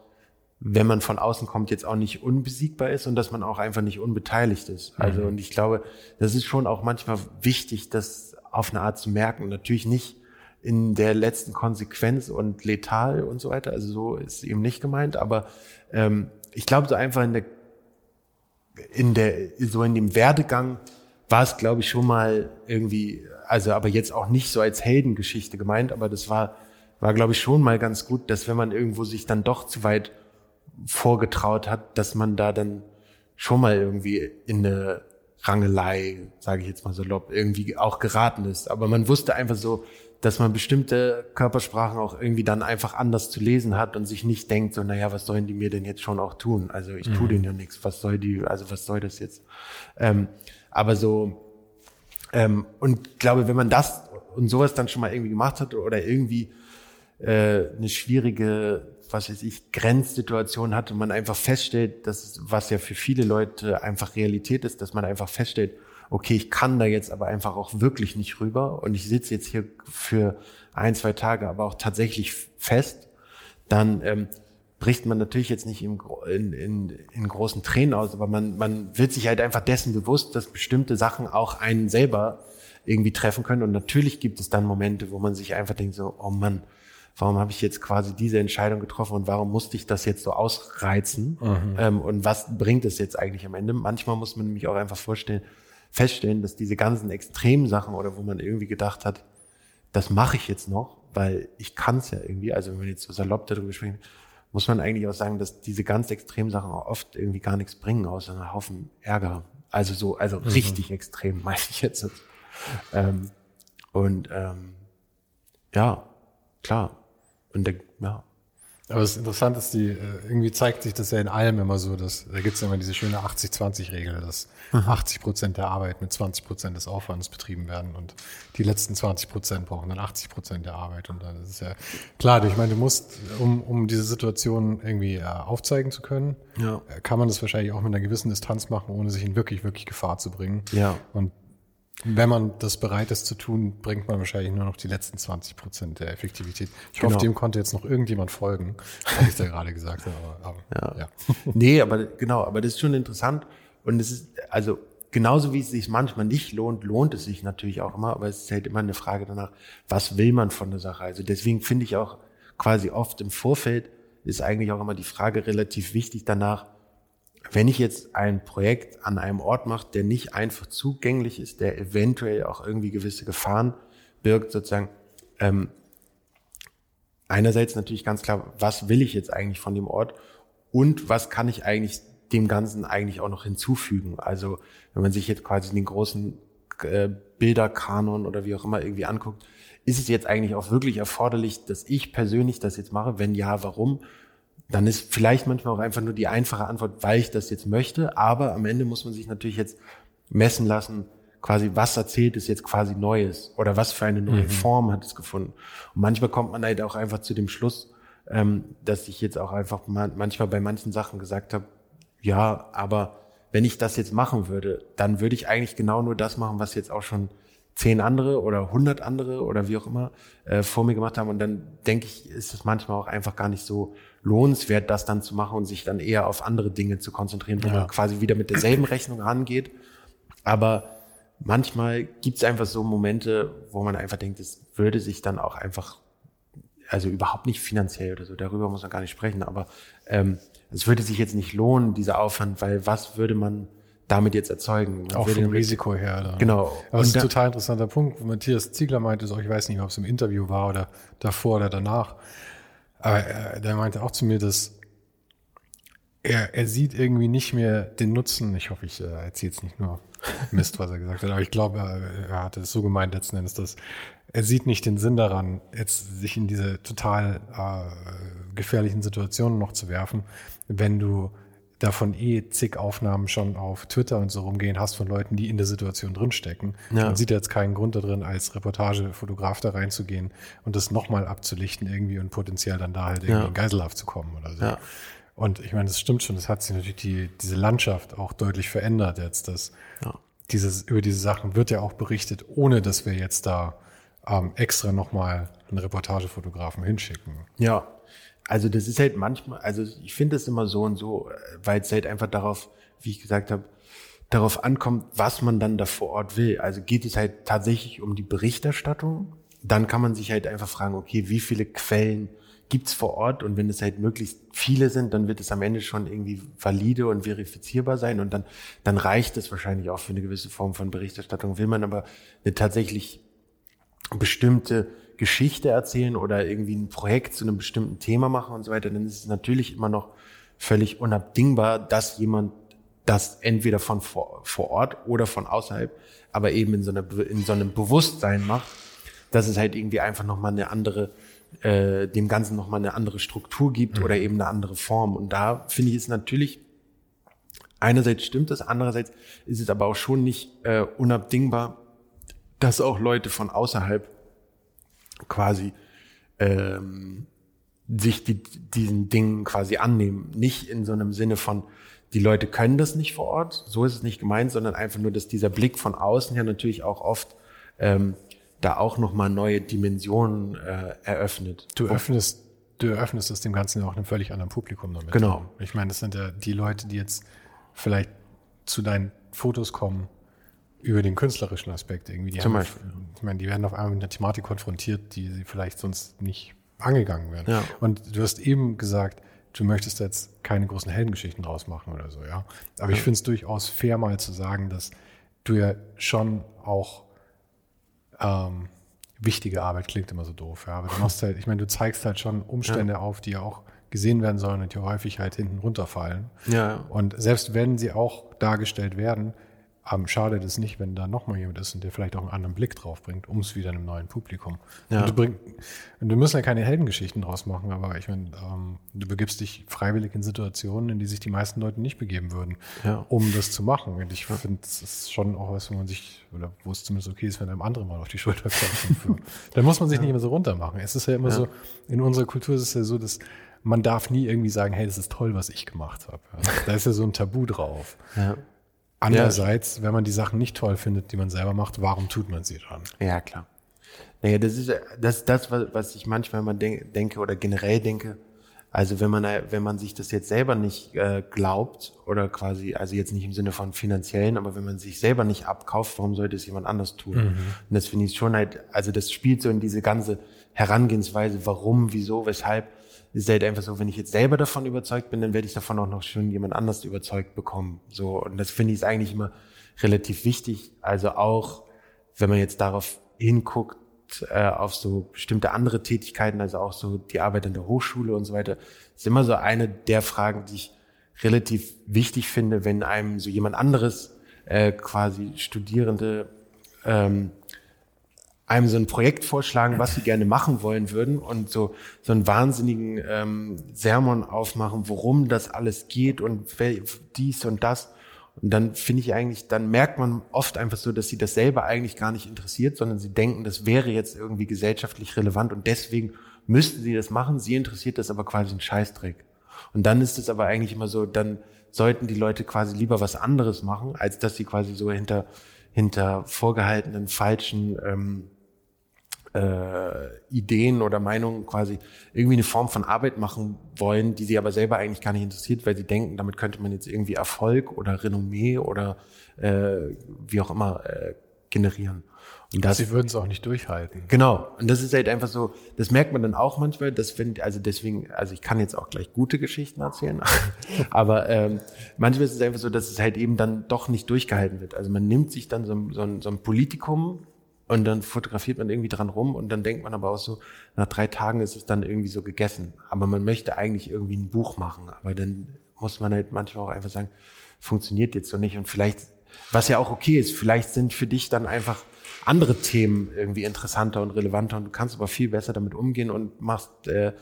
wenn man von außen kommt, jetzt auch nicht unbesiegbar ist und dass man auch einfach nicht unbeteiligt ist. Also, mhm. und ich glaube, das ist schon auch manchmal wichtig, das auf eine Art zu merken. Natürlich nicht in der letzten Konsequenz und letal und so weiter. Also so ist eben nicht gemeint, aber ähm, ich glaube, so einfach in der, in der, so in dem Werdegang war es, glaube ich, schon mal irgendwie, also aber jetzt auch nicht so als Heldengeschichte gemeint, aber das war, war, glaube ich, schon mal ganz gut, dass wenn man irgendwo sich dann doch zu weit vorgetraut hat, dass man da dann schon mal irgendwie in eine Rangelei, sage ich jetzt mal salopp, irgendwie auch geraten ist. Aber man wusste einfach so, dass man bestimmte Körpersprachen auch irgendwie dann einfach anders zu lesen hat und sich nicht denkt, so, naja, was sollen die mir denn jetzt schon auch tun? Also ich mhm. tue denen ja nichts, was soll die, also was soll das jetzt? Ähm, aber so, ähm, und glaube, wenn man das und sowas dann schon mal irgendwie gemacht hat oder irgendwie äh, eine schwierige was weiß ich, Grenzsituation hat und man einfach feststellt, dass, was ja für viele Leute einfach Realität ist, dass man einfach feststellt, okay, ich kann da jetzt aber einfach auch wirklich nicht rüber und ich sitze jetzt hier für ein, zwei Tage aber auch tatsächlich fest, dann ähm, bricht man natürlich jetzt nicht in, in, in großen Tränen aus, aber man, man wird sich halt einfach dessen bewusst, dass bestimmte Sachen auch einen selber irgendwie treffen können. Und natürlich gibt es dann Momente, wo man sich einfach denkt so, oh Mann, warum habe ich jetzt quasi diese Entscheidung getroffen und warum musste ich das jetzt so ausreizen mhm. ähm, und was bringt es jetzt eigentlich am Ende? Manchmal muss man nämlich auch einfach vorstellen, feststellen, dass diese ganzen Extremsachen oder wo man irgendwie gedacht hat, das mache ich jetzt noch, weil ich kann es ja irgendwie, also wenn man jetzt so salopp darüber spricht, muss man eigentlich auch sagen, dass diese ganz Extremsachen auch oft irgendwie gar nichts bringen, außer einen Haufen Ärger. Also so, also mhm. richtig extrem, meine ich jetzt. Ähm, und ähm, ja, klar, und der, ja. Aber das Interessante ist, die, äh, irgendwie zeigt sich das ja in allem immer so, dass da gibt es immer diese schöne 80-20-Regel, dass 80 mhm. Prozent der Arbeit mit 20 Prozent des Aufwands betrieben werden und die letzten 20 Prozent brauchen dann 80 Prozent der Arbeit. Und dann ist es ja klar, ich meine, du musst, um, um diese Situation irgendwie äh, aufzeigen zu können, ja. Äh, kann man das wahrscheinlich auch mit einer gewissen Distanz machen, ohne sich in wirklich, wirklich Gefahr zu bringen. Ja. Und wenn man das bereit ist zu tun, bringt man wahrscheinlich nur noch die letzten 20 Prozent der Effektivität. Ich genau. hoffe, dem konnte jetzt noch irgendjemand folgen, was ich da gerade gesagt habe. Aber, aber, ja. ja. nee, aber genau, aber das ist schon interessant. Und es ist, also genauso wie es sich manchmal nicht lohnt, lohnt es sich natürlich auch immer, aber es ist halt immer eine Frage danach, was will man von der Sache? Also deswegen finde ich auch quasi oft im Vorfeld ist eigentlich auch immer die Frage relativ wichtig danach, wenn ich jetzt ein Projekt an einem Ort mache, der nicht einfach zugänglich ist, der eventuell auch irgendwie gewisse Gefahren birgt, sozusagen, ähm, einerseits natürlich ganz klar, was will ich jetzt eigentlich von dem Ort und was kann ich eigentlich dem Ganzen eigentlich auch noch hinzufügen? Also wenn man sich jetzt quasi den großen äh, Bilderkanon oder wie auch immer irgendwie anguckt, ist es jetzt eigentlich auch wirklich erforderlich, dass ich persönlich das jetzt mache? Wenn ja, warum? Dann ist vielleicht manchmal auch einfach nur die einfache Antwort, weil ich das jetzt möchte. Aber am Ende muss man sich natürlich jetzt messen lassen, quasi, was erzählt es jetzt quasi Neues oder was für eine neue mhm. Form hat es gefunden. Und manchmal kommt man halt auch einfach zu dem Schluss, ähm, dass ich jetzt auch einfach manchmal bei manchen Sachen gesagt habe, ja, aber wenn ich das jetzt machen würde, dann würde ich eigentlich genau nur das machen, was jetzt auch schon zehn andere oder hundert andere oder wie auch immer äh, vor mir gemacht haben. Und dann denke ich, ist es manchmal auch einfach gar nicht so lohnenswert, das dann zu machen und sich dann eher auf andere Dinge zu konzentrieren, wo ja. man quasi wieder mit derselben Rechnung rangeht. Aber manchmal gibt es einfach so Momente, wo man einfach denkt, es würde sich dann auch einfach, also überhaupt nicht finanziell oder so, darüber muss man gar nicht sprechen, aber ähm, es würde sich jetzt nicht lohnen, dieser Aufwand, weil was würde man damit jetzt erzeugen. Man auch vom Risiko her. Da. Genau. Aber das ist ein total interessanter Punkt. Matthias Ziegler meinte so, ich weiß nicht, ob es im Interview war oder davor oder danach, aber er, der meinte auch zu mir, dass er, er sieht irgendwie nicht mehr den Nutzen. Ich hoffe, ich äh, erzähle jetzt nicht nur Mist, was er gesagt hat, aber ich glaube, er, er hatte es so gemeint letzten Endes, dass er sieht nicht den Sinn daran, jetzt sich in diese total äh, gefährlichen Situationen noch zu werfen, wenn du davon eh zig Aufnahmen schon auf Twitter und so rumgehen hast von Leuten, die in der Situation drinstecken. Ja. Man sieht jetzt keinen Grund da drin, als Reportagefotograf da reinzugehen und das nochmal abzulichten irgendwie und potenziell dann da halt irgendwie ja. in Geiselhaft zu kommen oder so. Ja. Und ich meine, das stimmt schon, das hat sich natürlich die, diese Landschaft auch deutlich verändert jetzt. Dass ja. dieses, über diese Sachen wird ja auch berichtet, ohne dass wir jetzt da ähm, extra nochmal einen Reportagefotografen hinschicken. Ja, also das ist halt manchmal, also ich finde es immer so und so, weil es halt einfach darauf, wie ich gesagt habe, darauf ankommt, was man dann da vor Ort will. Also geht es halt tatsächlich um die Berichterstattung, dann kann man sich halt einfach fragen, okay, wie viele Quellen gibt's vor Ort und wenn es halt möglichst viele sind, dann wird es am Ende schon irgendwie valide und verifizierbar sein und dann, dann reicht es wahrscheinlich auch für eine gewisse Form von Berichterstattung. Will man aber eine tatsächlich bestimmte Geschichte erzählen oder irgendwie ein Projekt zu einem bestimmten Thema machen und so weiter, dann ist es natürlich immer noch völlig unabdingbar, dass jemand das entweder von vor, vor Ort oder von außerhalb, aber eben in so, einer, in so einem Bewusstsein macht, dass es halt irgendwie einfach nochmal eine andere, äh, dem Ganzen nochmal eine andere Struktur gibt mhm. oder eben eine andere Form. Und da finde ich es natürlich, einerseits stimmt das, andererseits ist es aber auch schon nicht äh, unabdingbar, dass auch Leute von außerhalb quasi ähm, sich die, diesen Dingen quasi annehmen. Nicht in so einem Sinne von, die Leute können das nicht vor Ort, so ist es nicht gemeint, sondern einfach nur, dass dieser Blick von außen ja natürlich auch oft ähm, da auch nochmal neue Dimensionen äh, eröffnet. Du öffnest, du eröffnest es dem Ganzen ja auch einem völlig anderen Publikum damit. Genau. Ich meine, das sind ja die Leute, die jetzt vielleicht zu deinen Fotos kommen, über den künstlerischen Aspekt irgendwie. Die Zum haben, Beispiel. Ich meine, die werden auf einmal mit einer Thematik konfrontiert, die sie vielleicht sonst nicht angegangen werden. Ja. Und du hast eben gesagt, du möchtest jetzt keine großen Heldengeschichten draus machen oder so, ja. Aber ja. ich finde es durchaus fair, mal zu sagen, dass du ja schon auch ähm, wichtige Arbeit klingt immer so doof, ja. Aber du machst halt, ich meine, du zeigst halt schon Umstände ja. auf, die ja auch gesehen werden sollen und die häufig halt hinten runterfallen. Ja. Und selbst wenn sie auch dargestellt werden, ähm, schadet es nicht, wenn da nochmal jemand ist und der vielleicht auch einen anderen Blick drauf bringt, um es wieder einem neuen Publikum. Ja. Und du, bring, und du musst ja keine Heldengeschichten draus machen, aber ich meine, ähm, du begibst dich freiwillig in Situationen, in die sich die meisten Leute nicht begeben würden, ja. um das zu machen. Und ich finde, es ist schon auch was, wo man sich, oder wo es zumindest okay ist, wenn einem andere mal auf die Schulter klopfen. da muss man sich ja. nicht immer so runter machen. Es ist ja immer so, in unserer Kultur ist es ja so, dass man darf nie irgendwie sagen, hey, das ist toll, was ich gemacht habe. Da ist ja so ein Tabu drauf. Ja. Andererseits, ja. wenn man die Sachen nicht toll findet, die man selber macht, warum tut man sie dann? Ja, klar. Naja, das ist das, das was ich manchmal mal denke oder generell denke. Also wenn man wenn man sich das jetzt selber nicht äh, glaubt oder quasi, also jetzt nicht im Sinne von finanziellen, aber wenn man sich selber nicht abkauft, warum sollte es jemand anders tun? Mhm. Und das finde ich schon halt, also das spielt so in diese ganze Herangehensweise, warum, wieso, weshalb ist halt einfach so, wenn ich jetzt selber davon überzeugt bin, dann werde ich davon auch noch schon jemand anders überzeugt bekommen. So, und das finde ich ist eigentlich immer relativ wichtig. Also auch, wenn man jetzt darauf hinguckt, äh, auf so bestimmte andere Tätigkeiten, also auch so die Arbeit an der Hochschule und so weiter, ist immer so eine der Fragen, die ich relativ wichtig finde, wenn einem so jemand anderes äh, quasi Studierende ähm, einem so ein Projekt vorschlagen, was sie gerne machen wollen würden und so so einen wahnsinnigen ähm, Sermon aufmachen, worum das alles geht und dies und das. Und dann finde ich eigentlich, dann merkt man oft einfach so, dass sie das selber eigentlich gar nicht interessiert, sondern sie denken, das wäre jetzt irgendwie gesellschaftlich relevant und deswegen müssten sie das machen. Sie interessiert das aber quasi ein Scheißdreck. Und dann ist es aber eigentlich immer so, dann sollten die Leute quasi lieber was anderes machen, als dass sie quasi so hinter hinter vorgehaltenen falschen ähm, äh, Ideen oder Meinungen quasi irgendwie eine Form von Arbeit machen wollen, die sie aber selber eigentlich gar nicht interessiert, weil sie denken, damit könnte man jetzt irgendwie Erfolg oder Renommee oder äh, wie auch immer äh, generieren. Und das, sie würden es auch nicht durchhalten. Genau. Und das ist halt einfach so, das merkt man dann auch manchmal, dass wenn, also deswegen, also ich kann jetzt auch gleich gute Geschichten erzählen, aber ähm, manchmal ist es einfach so, dass es halt eben dann doch nicht durchgehalten wird. Also man nimmt sich dann so, so, ein, so ein Politikum, und dann fotografiert man irgendwie dran rum und dann denkt man aber auch so, nach drei Tagen ist es dann irgendwie so gegessen. Aber man möchte eigentlich irgendwie ein Buch machen. Aber dann muss man halt manchmal auch einfach sagen, funktioniert jetzt so nicht. Und vielleicht, was ja auch okay ist, vielleicht sind für dich dann einfach andere Themen irgendwie interessanter und relevanter und du kannst aber viel besser damit umgehen und machst äh,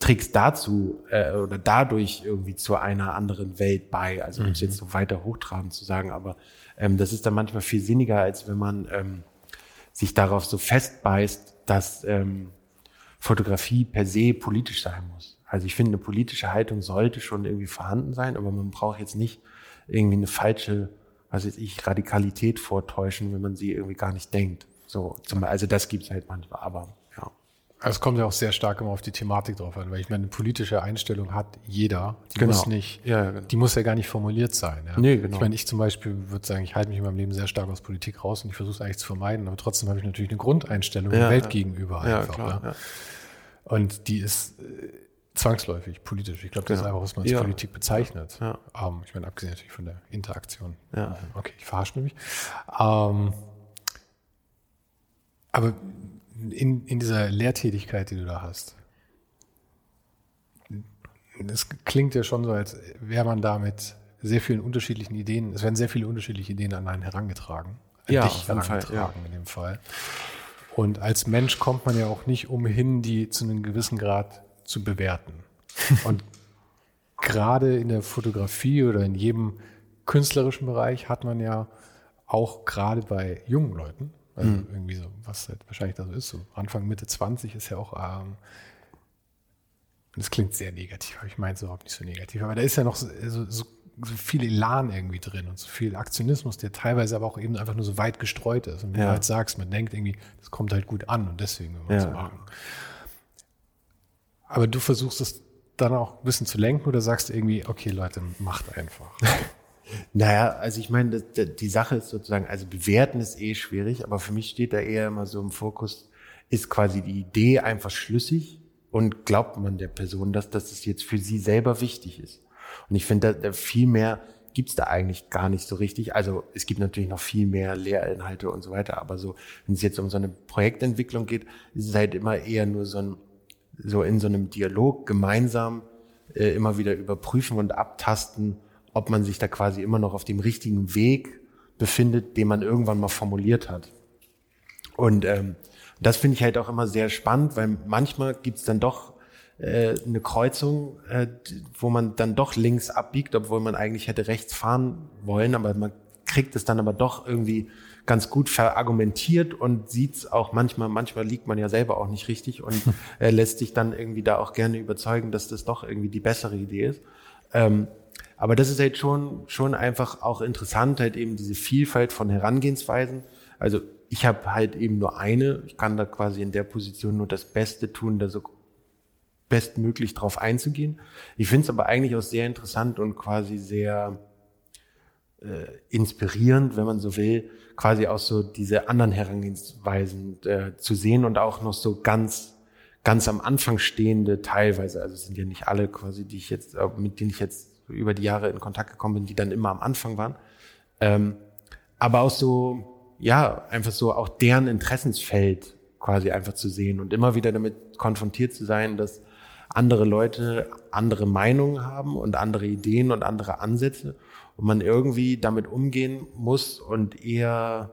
trägst dazu äh, oder dadurch irgendwie zu einer anderen Welt bei. Also um es Mhm. jetzt so weiter hochtrabend zu sagen, aber ähm, das ist dann manchmal viel sinniger, als wenn man ähm, sich darauf so festbeißt, dass ähm, Fotografie per se politisch sein muss. Also ich finde, eine politische Haltung sollte schon irgendwie vorhanden sein, aber man braucht jetzt nicht irgendwie eine falsche, was weiß ich, Radikalität vortäuschen, wenn man sie irgendwie gar nicht denkt. So, zum, also das gibt's halt manchmal, aber es kommt ja auch sehr stark immer auf die Thematik drauf an, weil ich meine, eine politische Einstellung hat jeder. Die Genau. muss nicht, Ja, ja, genau. die muss ja gar nicht formuliert sein. Ja? Nee, genau. Ich meine, ich zum Beispiel würde sagen, ich halte mich in meinem Leben sehr stark aus Politik raus und ich versuche es eigentlich zu vermeiden, aber trotzdem habe ich natürlich eine Grundeinstellung der Welt gegenüber einfach. klar. Und die ist äh, zwangsläufig politisch. Ich glaube, das ist einfach, was man als. Politik bezeichnet. Ja. Ähm, ich meine, abgesehen natürlich von der Interaktion. Ja. Okay, ich verarsche mich. Ähm, aber in, in dieser Lehrtätigkeit, die du da hast, es klingt ja schon so, als wäre man da mit sehr vielen unterschiedlichen Ideen, es werden sehr viele unterschiedliche Ideen an einen herangetragen. An Ja, dich jeden Fall, herangetragen in dem Fall. Und als Mensch kommt man ja auch nicht umhin, die zu einem gewissen Grad zu bewerten. Und gerade in der Fotografie oder in jedem künstlerischen Bereich hat man ja auch gerade bei jungen Leuten, also irgendwie so, was halt wahrscheinlich da so ist, so Anfang, Mitte 20 ist ja auch, ähm, das klingt sehr negativ, aber ich meine es überhaupt nicht so negativ, aber da ist ja noch so, so, so, viel Elan irgendwie drin und so viel Aktionismus, der teilweise aber auch eben einfach nur so weit gestreut ist. Und wie Ja. du halt sagst, man denkt irgendwie, das kommt halt gut an und deswegen will man es Ja. machen. Aber du versuchst es dann auch ein bisschen zu lenken oder sagst irgendwie, okay, Leute, macht einfach. Naja, also ich meine, das, das, die Sache ist sozusagen, also bewerten ist eh schwierig, aber für mich steht da eher immer so im Fokus, ist quasi die Idee einfach schlüssig und glaubt man der Person, dass, es jetzt für sie selber wichtig ist. Und ich finde, da, da viel mehr gibt's da eigentlich gar nicht so richtig. Also es gibt natürlich noch viel mehr Lehrinhalte und so weiter, aber so, wenn es jetzt um so eine Projektentwicklung geht, ist es halt immer eher nur so ein, so in so einem Dialog gemeinsam äh, immer wieder überprüfen und abtasten, ob man sich da quasi immer noch auf dem richtigen Weg befindet, den man irgendwann mal formuliert hat. Und ähm, das finde ich halt auch immer sehr spannend, weil manchmal gibt's dann doch äh, eine Kreuzung, äh, wo man dann doch links abbiegt, obwohl man eigentlich hätte rechts fahren wollen, aber man kriegt es dann aber doch irgendwie ganz gut verargumentiert und sieht's auch manchmal, manchmal liegt man ja selber auch nicht richtig und äh, lässt sich dann irgendwie da auch gerne überzeugen, dass das doch irgendwie die bessere Idee ist. Ähm, aber das ist halt schon, schon einfach auch interessant, halt eben diese Vielfalt von Herangehensweisen. Also ich habe halt eben nur eine, ich kann da quasi in der Position nur das Beste tun, da so bestmöglich drauf einzugehen. Ich finde es aber eigentlich auch sehr interessant und quasi sehr äh, inspirierend, wenn man so will, quasi auch so diese anderen Herangehensweisen äh, zu sehen und auch noch so ganz ganz am Anfang stehende teilweise, also es sind ja nicht alle quasi, die ich jetzt, äh, mit denen ich jetzt über die Jahre in Kontakt gekommen bin, die dann immer am Anfang waren. Ähm, aber auch so, ja, einfach so auch deren Interessensfeld quasi einfach zu sehen und immer wieder damit konfrontiert zu sein, dass andere Leute andere Meinungen haben und andere Ideen und andere Ansätze und man irgendwie damit umgehen muss und eher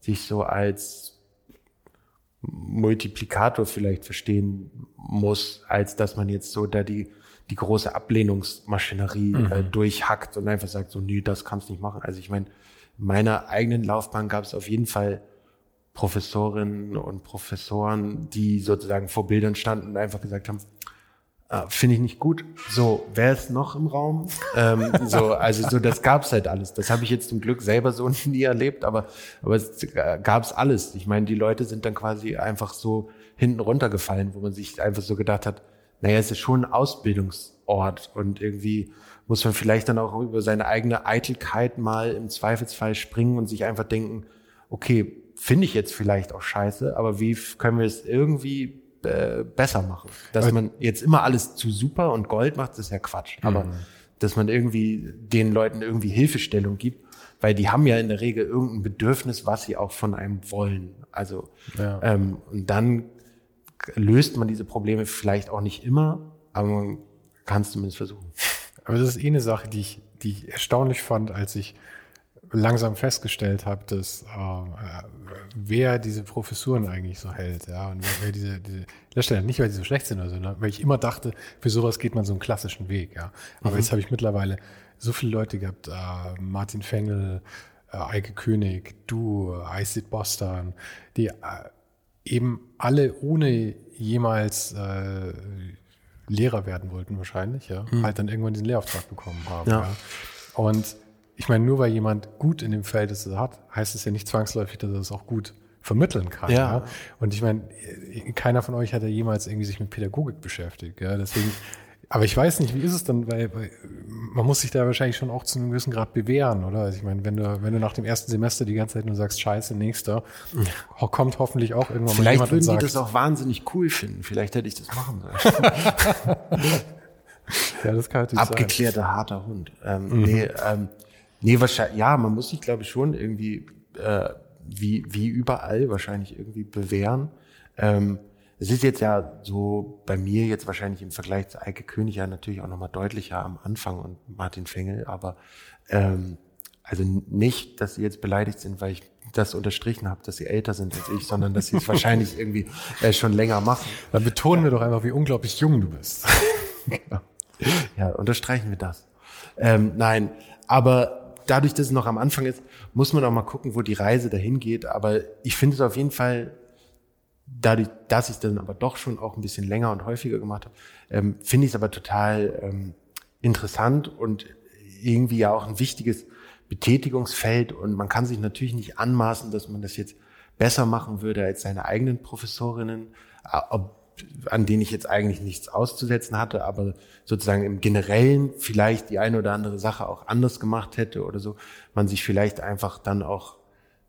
sich so als Multiplikator vielleicht verstehen muss, als dass man jetzt so da die, die große Ablehnungsmaschinerie äh, durchhackt und einfach sagt, so, nee, das kannst nicht machen. Also ich meine, in meiner eigenen Laufbahn gab es auf jeden Fall Professorinnen und Professoren, die sozusagen vor Bildern standen und einfach gesagt haben, äh, finde ich nicht gut. So, wer ist noch im Raum? ähm, so, also so, das gab's halt alles. Das habe ich jetzt zum Glück selber so nie erlebt, aber aber es äh, gab's alles. Ich meine, die Leute sind dann quasi einfach so hinten runtergefallen, wo man sich einfach so gedacht hat, naja, es ist schon ein Ausbildungsort und irgendwie muss man vielleicht dann auch über seine eigene Eitelkeit mal im Zweifelsfall springen und sich einfach denken, okay, finde ich jetzt vielleicht auch scheiße, aber wie können wir es irgendwie äh, besser machen? Dass Aber- man jetzt immer alles zu super und Gold macht, das ist ja Quatsch. Aber dass man irgendwie den Leuten irgendwie Hilfestellung gibt, weil die haben ja in der Regel irgendein Bedürfnis, was sie auch von einem wollen. Also Ja. ähm, und dann löst man diese Probleme vielleicht auch nicht immer, aber man kann es zumindest versuchen. Aber das ist eh eine Sache, die ich, die ich erstaunlich fand, als ich langsam festgestellt habe, dass äh, wer diese Professuren eigentlich so hält, ja, und wer, wer diese, diese Lehrstellen, nicht weil die so schlecht sind oder so, ne? weil ich immer dachte, für sowas geht man so einen klassischen Weg, ja. Aber mhm. jetzt habe ich mittlerweile so viele Leute gehabt, äh, Martin Fengel, äh, Eike König, du, Isid Bostan, die äh, eben alle ohne jemals äh, Lehrer werden wollten wahrscheinlich, ja, mhm. halt dann irgendwann diesen Lehrauftrag bekommen haben. Ja. ja. Und ich meine, nur weil jemand gut in dem Feld ist, hat, heißt es ja nicht zwangsläufig, dass er es auch gut vermitteln kann. Ja. ja. Und ich meine, keiner von euch hat ja jemals irgendwie sich mit Pädagogik beschäftigt. Ja. Deswegen aber ich weiß nicht, wie ist es dann, weil, weil man muss sich da wahrscheinlich schon auch zu einem gewissen Grad bewähren, oder? Also ich meine, wenn du, wenn du nach dem ersten Semester die ganze Zeit nur sagst, scheiße, nächster, kommt hoffentlich auch irgendwann Vielleicht mal jemand würden und sagt, die das auch wahnsinnig cool finden. Vielleicht hätte ich das machen sollen. ja, das kann natürlich Abgeklärter, sein. harter Hund. Ähm, mhm. Nee, ähm, nee, wahrscheinlich, ja, man muss sich, glaube ich, schon irgendwie, äh, wie, wie überall wahrscheinlich irgendwie bewähren. Ähm, es ist jetzt ja so bei mir jetzt wahrscheinlich im Vergleich zu Eike König ja natürlich auch nochmal deutlicher am Anfang und Martin Fengel, aber ähm, also nicht, dass sie jetzt beleidigt sind, weil ich das unterstrichen habe, dass sie älter sind als ich, sondern dass sie es wahrscheinlich irgendwie äh, schon länger machen. Dann betonen ja. wir doch einfach, wie unglaublich jung du bist. ja, unterstreichen wir das. Ähm, nein, aber dadurch, dass es noch am Anfang ist, muss man auch mal gucken, wo die Reise dahin geht. Aber ich finde es auf jeden Fall dadurch, dass ich dann aber doch schon auch ein bisschen länger und häufiger gemacht habe, ähm, finde ich es aber total ähm, interessant und irgendwie ja auch ein wichtiges Betätigungsfeld. Und man kann sich natürlich nicht anmaßen, dass man das jetzt besser machen würde als seine eigenen Professorinnen, äh, ob, an denen ich jetzt eigentlich nichts auszusetzen hatte, aber sozusagen im Generellen vielleicht die eine oder andere Sache auch anders gemacht hätte oder so, man sich vielleicht einfach dann auch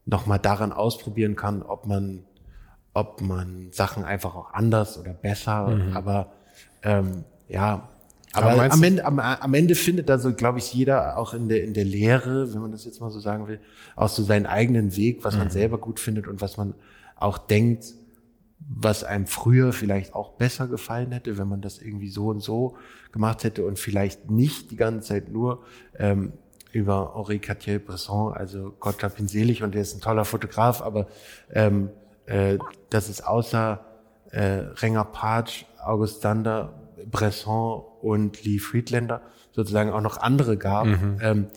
nochmal daran ausprobieren kann, ob man ob man Sachen einfach auch anders oder besser, mhm. aber ähm, ja, aber, aber am, Ende, am, am Ende findet da so, glaube ich, jeder auch in der, in der Lehre, wenn man das jetzt mal so sagen will, auch so seinen eigenen Weg, was mhm. man selber gut findet und was man auch denkt, was einem früher vielleicht auch besser gefallen hätte, wenn man das irgendwie so und so gemacht hätte und vielleicht nicht die ganze Zeit nur ähm, über Henri Cartier-Bresson, also Gott hab ihn selig und der ist ein toller Fotograf, aber ähm, äh, dass es außer äh, Renger Patsch, August Dander, Bresson und Lee Friedlander sozusagen auch noch andere gab. Mhm. Ähm,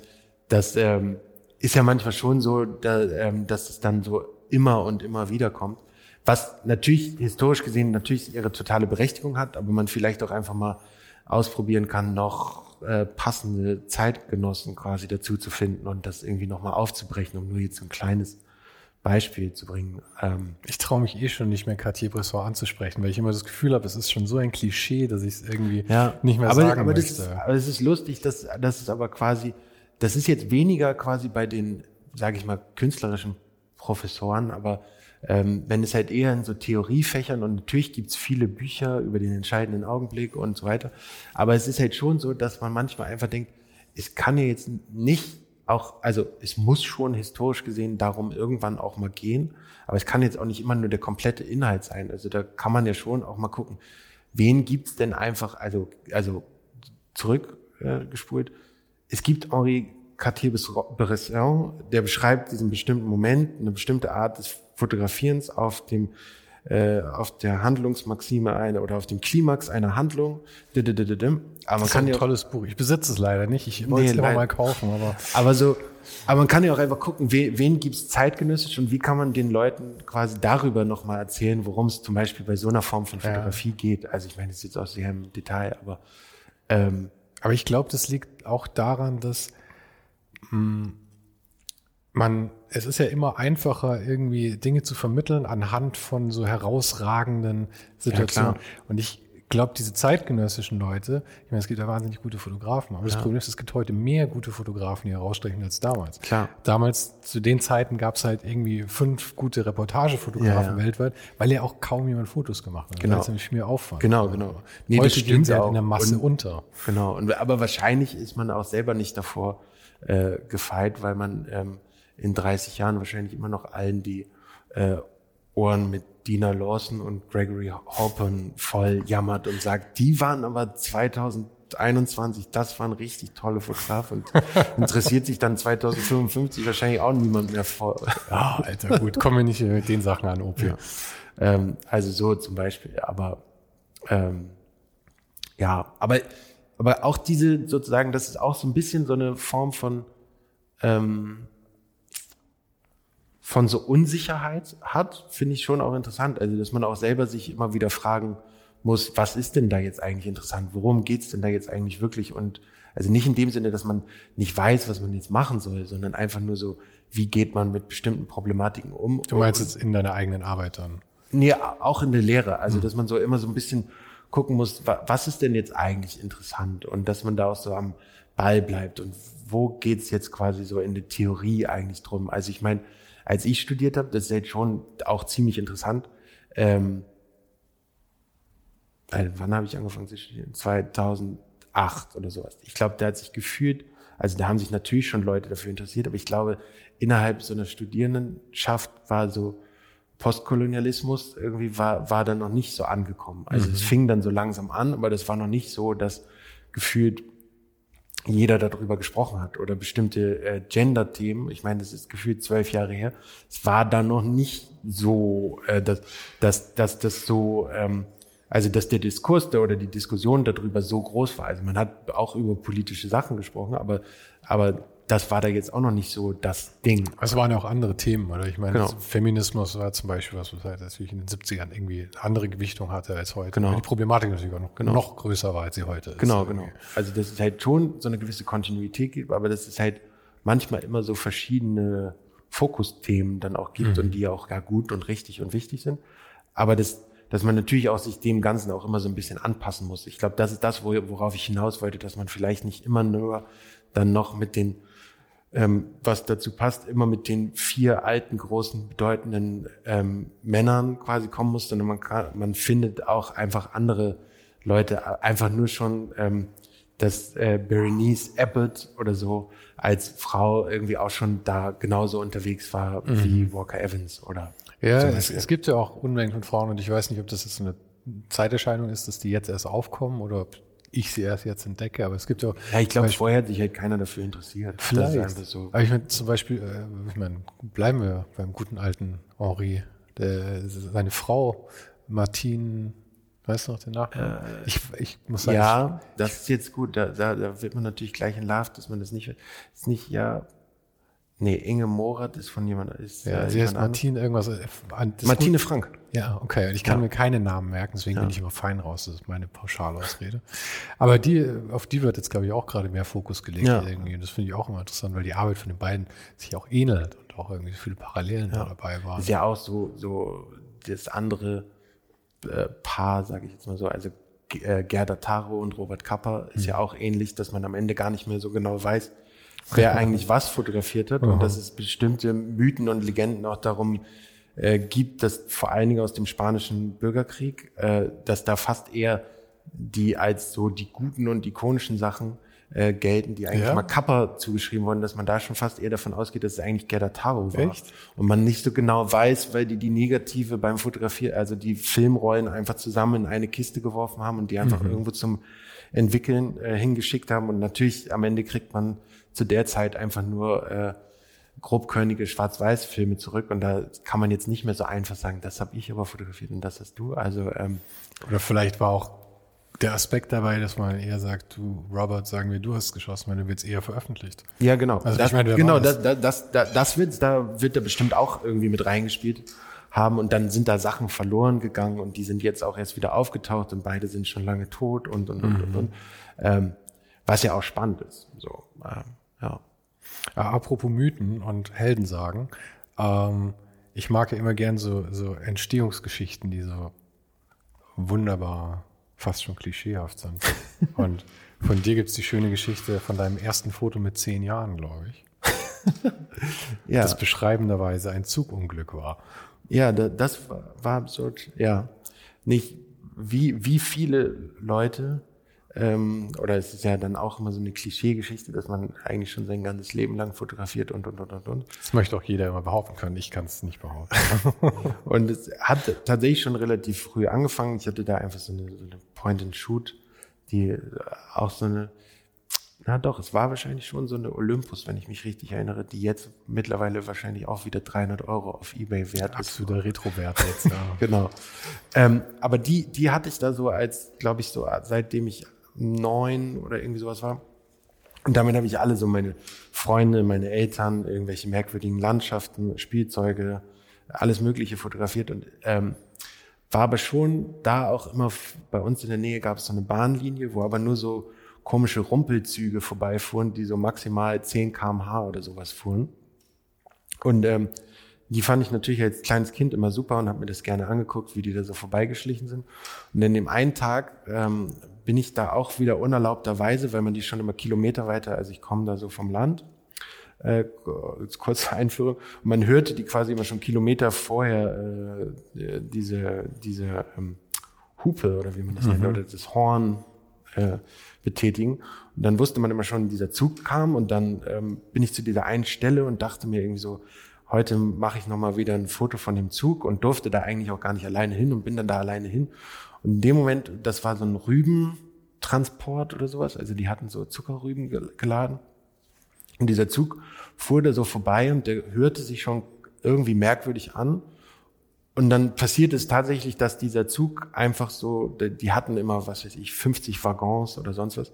das ähm, ist ja manchmal schon so, da, ähm, dass es dann so immer und immer wieder kommt. Was natürlich historisch gesehen natürlich ihre totale Berechtigung hat, aber man vielleicht auch einfach mal ausprobieren kann, noch äh, passende Zeitgenossen quasi dazu zu finden und das irgendwie nochmal aufzubrechen, um nur jetzt so ein kleines Beispiel zu bringen. Ähm, ich traue mich eh schon nicht mehr Cartier-Bresson anzusprechen, weil ich immer das Gefühl habe, es ist schon so ein Klischee, dass ich es irgendwie ja, nicht mehr aber, sagen aber möchte. Das ist, aber es ist lustig, dass das ist aber quasi, das ist jetzt weniger quasi bei den, sage ich mal, künstlerischen Professoren, aber ähm, wenn es halt eher in so Theoriefächern und natürlich gibt's viele Bücher über den entscheidenden Augenblick und so weiter, aber es ist halt schon so, dass man manchmal einfach denkt, es kann ja jetzt nicht auch, also es muss schon historisch gesehen darum irgendwann auch mal gehen, aber es kann jetzt auch nicht immer nur der komplette Inhalt sein. Also da kann man ja schon auch mal gucken, wen gibt's denn einfach, also, also zurückgespult. Äh, es gibt Henri Cartier-Bresson, der beschreibt diesen bestimmten Moment, eine bestimmte Art des Fotografierens auf dem äh, auf der Handlungsmaxime eine oder auf dem Klimax einer Handlung. Aber man das ist kann ein ja tolles Buch. Ich besitze es leider nicht. Ich wollte nee, es immer mal kaufen, aber. Aber so, aber man kann ja auch einfach gucken, wen, wen gibt es zeitgenössisch und wie kann man den Leuten quasi darüber nochmal erzählen, worum es zum Beispiel bei so einer Form von Fotografie ja. geht. Also ich meine, das ist jetzt auch sehr im Detail, aber ähm, aber ich glaube, das liegt auch daran, dass mh, hm, man, es ist ja immer einfacher, irgendwie Dinge zu vermitteln anhand von so herausragenden Situationen. Ja, und ich glaube, diese zeitgenössischen Leute, ich meine, es gibt ja wahnsinnig gute Fotografen, aber ja. das Problem ist, es gibt heute mehr gute Fotografen, die herausstechen als damals. Klar. Damals, zu den Zeiten gab es halt irgendwie fünf gute Reportagefotografen ja, weltweit, weil ja auch kaum jemand Fotos gemacht hat. Genau. Weil es nämlich mehr Aufwand. Genau, genau. Nee, heute stehen sie halt in der Masse und, unter. Genau. Und, aber wahrscheinlich ist man auch selber nicht davor äh, gefeit, weil man ähm, in 30 Jahren wahrscheinlich immer noch allen die äh, Ohren mit Dina Lawson und Gregory Halpern voll jammert und sagt, die waren aber 2021, das waren richtig tolle Fotografen und interessiert sich dann 2055 wahrscheinlich auch niemand mehr vor. Ja, Alter, gut, kommen wir nicht mit den Sachen an, Opi. Ja. Ähm, also so zum Beispiel, aber ähm, ja, aber aber auch diese sozusagen, das ist auch so ein bisschen so eine Form von ähm, von so Unsicherheit hat, finde ich schon auch interessant. Also, dass man auch selber sich immer wieder fragen muss, was ist denn da jetzt eigentlich interessant? Worum geht's denn da jetzt eigentlich wirklich? Und also nicht in dem Sinne, dass man nicht weiß, was man jetzt machen soll, sondern einfach nur so, wie geht man mit bestimmten Problematiken um? Du meinst jetzt in deiner eigenen Arbeit dann? Nee, auch in der Lehre. Also, dass man so immer so ein bisschen gucken muss, was ist denn jetzt eigentlich interessant? Und dass man da auch so am Ball bleibt. Und wo geht's jetzt quasi so in der Theorie eigentlich drum? Also ich meine, als ich studiert habe, das ist jetzt schon auch ziemlich interessant. Ähm, wann habe ich angefangen zu studieren? 2008 oder sowas. Ich glaube, da hat sich gefühlt, also da haben sich natürlich schon Leute dafür interessiert, aber ich glaube, innerhalb so einer Studierendenschaft war so Postkolonialismus irgendwie war, war dann noch nicht so angekommen. Also mhm. es fing dann so langsam an, aber das war noch nicht so, dass gefühlt jeder darüber gesprochen hat oder bestimmte äh, Gender-Themen. Ich meine, das ist gefühlt zwölf Jahre her. Es war da noch nicht so, äh, dass, dass, dass das so, ähm, also dass der Diskurs da oder die Diskussion darüber so groß war. Also man hat auch über politische Sachen gesprochen, aber, aber das war da jetzt auch noch nicht so das Ding. Es waren ja auch andere Themen, oder? Ich meine, genau. Feminismus war zum Beispiel was, was halt natürlich in den 70ern irgendwie andere Gewichtung hatte als heute. Genau. Die Problematik natürlich auch noch, genau. noch größer war, als sie heute ist. Genau, genau. Also dass es halt schon so eine gewisse Kontinuität gibt, aber dass es halt manchmal immer so verschiedene Fokusthemen dann auch gibt mhm. und die auch gar gut und richtig und wichtig sind. Aber das, dass man natürlich auch sich dem Ganzen auch immer so ein bisschen anpassen muss. Ich glaube, das ist das, worauf ich hinaus wollte, dass man vielleicht nicht immer nur dann noch mit den ähm, was dazu passt, immer mit den vier alten, großen, bedeutenden ähm, Männern quasi kommen muss, sondern man, kann, man findet auch einfach andere Leute, einfach nur schon, ähm, dass äh, Berenice Abbott oder so als Frau irgendwie auch schon da genauso unterwegs war mhm. wie Walker Evans oder ja, es, es, gibt ja auch Unmengen von Frauen und ich weiß nicht, ob das jetzt eine Zeiterscheinung ist, dass die jetzt erst aufkommen oder ob ich sie erst jetzt entdecke, aber es gibt ja Ja, ich glaube, vorher hat sich halt keiner dafür interessiert. Vielleicht. So. Aber ich meine, zum Beispiel, äh, ich meine, bleiben wir beim guten alten Henri. Der, seine Frau, Martine, weißt du noch den Nachnamen? Äh, ich, ich muss sagen. Ja, das ist jetzt gut. Da, da, da wird man natürlich gleich in Love, dass man das nicht, ist nicht, ja, Nee, Inge Morat ist von jemand. Ist, ja, äh, sie heißt Martine irgendwas. Äh, Martine Frank. Ja, okay. Ich kann ja. mir keine Namen merken, deswegen ja. bin ich immer fein raus. Das ist meine Pauschalausrede. Aber die, auf die wird jetzt, glaube ich, auch gerade mehr Fokus gelegt ja. irgendwie. Und das finde ich auch immer interessant, weil die Arbeit von den beiden sich auch ähnelt und auch irgendwie viele Parallelen ja. dabei waren. Ist ja auch so, so das andere äh, Paar, sage ich jetzt mal so. Also äh, Gerda Taro und Robert Kapper ist mhm. ja auch ähnlich, dass man am Ende gar nicht mehr so genau weiß, wer eigentlich was fotografiert hat und dass es bestimmte Mythen und Legenden auch darum äh, gibt, dass vor allen Dingen aus dem spanischen Bürgerkrieg, äh, dass da fast eher die als so die guten und ikonischen Sachen äh, gelten, die eigentlich ja. mal Kappa zugeschrieben wurden, dass man da schon fast eher davon ausgeht, dass es eigentlich Gerda Taro war. Echt? Und man nicht so genau weiß, weil die die Negative beim Fotografieren, also die Filmrollen einfach zusammen in eine Kiste geworfen haben und die einfach mhm. irgendwo zum Entwickeln äh, hingeschickt haben. Und natürlich am Ende kriegt man zu der Zeit einfach nur äh, grobkörnige Schwarz-Weiß-Filme zurück und da kann man jetzt nicht mehr so einfach sagen, das habe ich aber fotografiert und das hast du. Also ähm, oder vielleicht war auch der Aspekt dabei, dass man eher sagt, du Robert, sagen wir, du hast geschossen, weil du willst eher veröffentlicht. Ja, genau. Also das, ich meine, genau, das, das, das, das, das wird, da wird da bestimmt auch irgendwie mit reingespielt haben und dann sind da Sachen verloren gegangen und die sind jetzt auch erst wieder aufgetaucht und beide sind schon lange tot und und und mhm. und, und. Ähm, was ja auch spannend ist. So, ähm, ja. Apropos Mythen und Heldensagen. Ähm, ich mag ja immer gern so, so Entstehungsgeschichten, die so wunderbar, fast schon klischeehaft sind. und von dir gibt's die schöne Geschichte von deinem ersten Foto mit zehn Jahren, glaube ich. ja. Das beschreibenderweise ein Zugunglück war. Ja, das war absurd. Ja, nicht wie wie viele Leute Ähm, oder es ist ja dann auch immer so eine Klischeegeschichte, dass man eigentlich schon sein ganzes Leben lang fotografiert und, und, und, und, und. Das möchte auch jeder immer behaupten können. Ich kann es nicht behaupten. und es hat tatsächlich schon relativ früh angefangen. Ich hatte da einfach so eine, so eine Point-and-Shoot, die auch so eine, na doch, es war wahrscheinlich schon so eine Olympus, wenn ich mich richtig erinnere, die jetzt mittlerweile wahrscheinlich auch wieder 300 Euro auf Ebay wert ist. Absoluter Retro-Wert jetzt, ja. genau. Ähm, aber die, die hatte ich da so als, glaube ich, so seitdem ich neun oder irgendwie sowas war. Und damit habe ich alle so meine Freunde, meine Eltern, irgendwelche merkwürdigen Landschaften, Spielzeuge, alles Mögliche fotografiert und ähm, war aber schon da auch immer bei uns in der Nähe gab es so eine Bahnlinie, wo aber nur so komische Rumpelzüge vorbeifuhren, die so maximal 10 kmh oder sowas fuhren. Und ähm, die fand ich natürlich als kleines Kind immer super und habe mir das gerne angeguckt, wie die da so vorbeigeschlichen sind. Und in dem einen Tag ähm, bin ich da auch wieder unerlaubterweise, weil man die schon immer Kilometer weiter, also ich komme da so vom Land, äh, kurze Einführung, und man hörte die quasi immer schon Kilometer vorher äh, diese, diese ähm, Hupe oder wie man das mhm. nennt, oder das Horn äh, betätigen. Und dann wusste man immer schon, dieser Zug kam und dann ähm, bin ich zu dieser einen Stelle und dachte mir irgendwie so, heute mache ich nochmal wieder ein Foto von dem Zug und durfte da eigentlich auch gar nicht alleine hin und bin dann da alleine hin. Und in dem Moment, das war so ein Rübentransport oder sowas, also die hatten so Zuckerrüben geladen. Und dieser Zug fuhr da so vorbei und der hörte sich schon irgendwie merkwürdig an. Und dann passiert es tatsächlich, dass dieser Zug einfach so, die hatten immer, was weiß ich, 50 Waggons oder sonst was,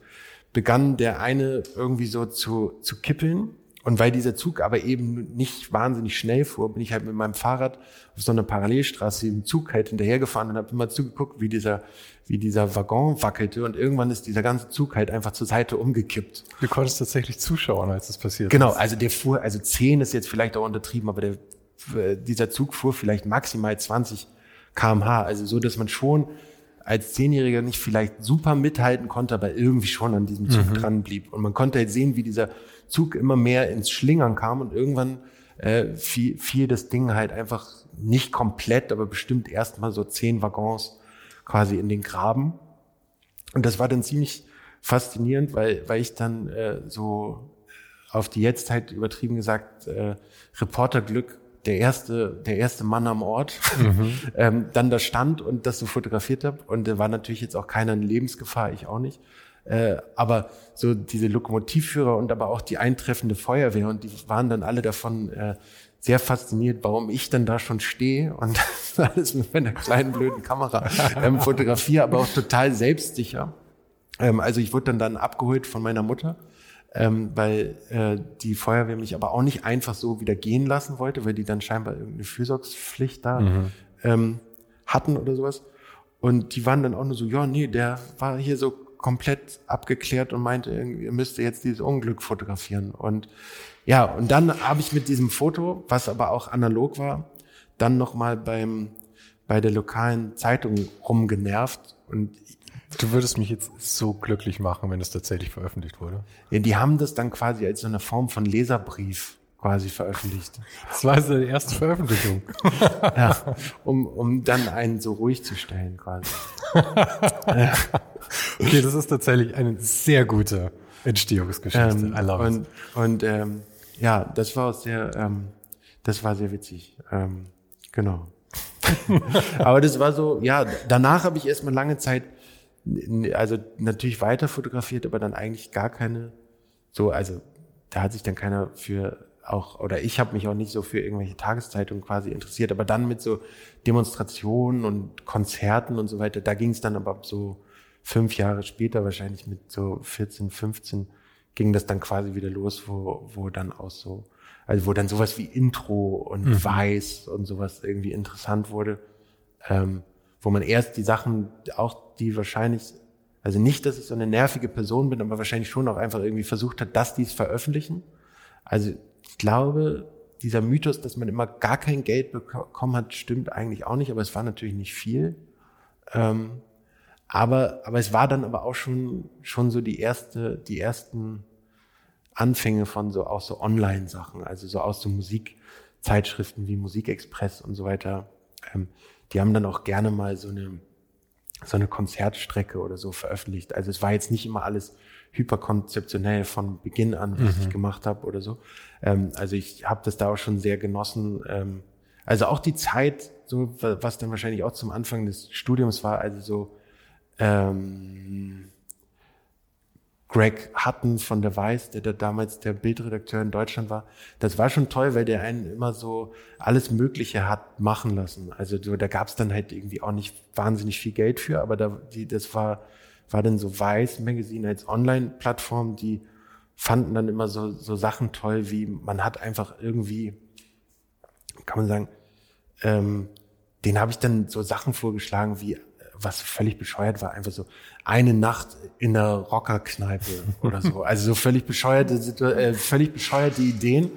begann der eine irgendwie so zu, zu kippeln. Und weil dieser Zug aber eben nicht wahnsinnig schnell fuhr, bin ich halt mit meinem Fahrrad auf so einer Parallelstraße dem Zug halt hinterhergefahren und habe immer zugeguckt, wie dieser, wie dieser Waggon wackelte. Und irgendwann ist dieser ganze Zug halt einfach zur Seite umgekippt. Du konntest tatsächlich zuschauen, als das passiert Genau, also der fuhr, also 10 ist jetzt vielleicht auch untertrieben, aber der äh, dieser Zug fuhr vielleicht maximal 20 kmh. Also so, dass man schon als Zehnjähriger nicht vielleicht super mithalten konnte, aber irgendwie schon an diesem Zug mhm. dran blieb. Und man konnte halt sehen, wie dieser Zug immer mehr ins Schlingern kam und irgendwann äh, fiel, fiel das Ding halt einfach nicht komplett, aber bestimmt erstmal so zehn Waggons quasi in den Graben. Und das war dann ziemlich faszinierend, weil, weil ich dann äh, so auf die Jetztzeit übertrieben gesagt äh, Reporterglück der erste, der erste Mann am Ort, mhm. ähm, dann da stand und das so fotografiert habe. Und da war natürlich jetzt auch keiner in Lebensgefahr, ich auch nicht. Äh, aber so diese Lokomotivführer und aber auch die eintreffende Feuerwehr und die waren dann alle davon äh, sehr fasziniert, warum ich dann da schon stehe und alles mit meiner kleinen blöden Kamera ähm, fotografiere, aber auch total selbstsicher. Ähm, also ich wurde dann dann abgeholt von meiner Mutter ähm, weil äh, die Feuerwehr mich aber auch nicht einfach so wieder gehen lassen wollte, weil die dann scheinbar irgendeine Fürsorgspflicht da mhm. ähm, hatten oder sowas. Und die waren dann auch nur so, ja, nee, der war hier so komplett abgeklärt und meinte, ihr müsst jetzt dieses Unglück fotografieren. Und ja, und dann habe ich mit diesem Foto, was aber auch analog war, dann nochmal beim bei der lokalen Zeitung rumgenervt und Du würdest mich jetzt so glücklich machen, wenn es tatsächlich veröffentlicht wurde. Ja, die haben das dann quasi als so eine Form von Leserbrief quasi veröffentlicht. Das war also die erste Veröffentlichung. ja, um, um dann einen so ruhig zu stellen quasi. okay, das ist tatsächlich eine sehr gute Entstehungsgeschichte. Ähm, I love und, it. Und ähm, ja, das war auch sehr, ähm, das war sehr witzig. Ähm, genau. Aber das war so, ja, danach habe ich erstmal lange Zeit also natürlich weiter fotografiert, aber dann eigentlich gar keine, so, also da hat sich dann keiner für auch, oder ich habe mich auch nicht so für irgendwelche Tageszeitungen quasi interessiert, aber dann mit so Demonstrationen und Konzerten und so weiter, da ging es dann aber so fünf Jahre später, wahrscheinlich mit so 14, 15, ging das dann quasi wieder los, wo, wo dann auch so, also wo dann sowas wie Intro und mhm. Weiß und sowas irgendwie interessant wurde. Ähm, wo man erst die Sachen, auch die wahrscheinlich, also nicht, dass ich so eine nervige Person bin, aber wahrscheinlich schon auch einfach irgendwie versucht hat, dass die es veröffentlichen. Also ich glaube, dieser Mythos, dass man immer gar kein Geld bekommen hat, stimmt eigentlich auch nicht, aber es war natürlich nicht viel. Ähm, aber, aber es war dann aber auch schon, schon so die erste, die ersten Anfänge von so, auch so Online-Sachen, also so aus so Musikzeitschriften wie Musikexpress und so weiter. Ähm, die haben dann auch gerne mal so eine so eine Konzertstrecke oder so veröffentlicht. Also es war jetzt nicht immer alles hyperkonzeptionell von Beginn an, was mhm. ich gemacht habe oder so. Ähm, also ich habe das da auch schon sehr genossen. Ähm, also auch die Zeit, so was dann wahrscheinlich auch zum Anfang des Studiums war, also so ähm, Greg Hutton von der Weiß, der da damals der Bildredakteur in Deutschland war, das war schon toll, weil der einen immer so alles Mögliche hat machen lassen. Also so, da gab es dann halt irgendwie auch nicht wahnsinnig viel Geld für, aber da, die, das war, war dann so Weiß Magazine als Online-Plattform, die fanden dann immer so, so Sachen toll, wie man hat einfach irgendwie, kann man sagen, ähm, den habe ich dann so Sachen vorgeschlagen wie was völlig bescheuert war, einfach so eine Nacht in der Rockerkneipe oder so. Also so völlig bescheuerte, äh, völlig bescheuerte Ideen.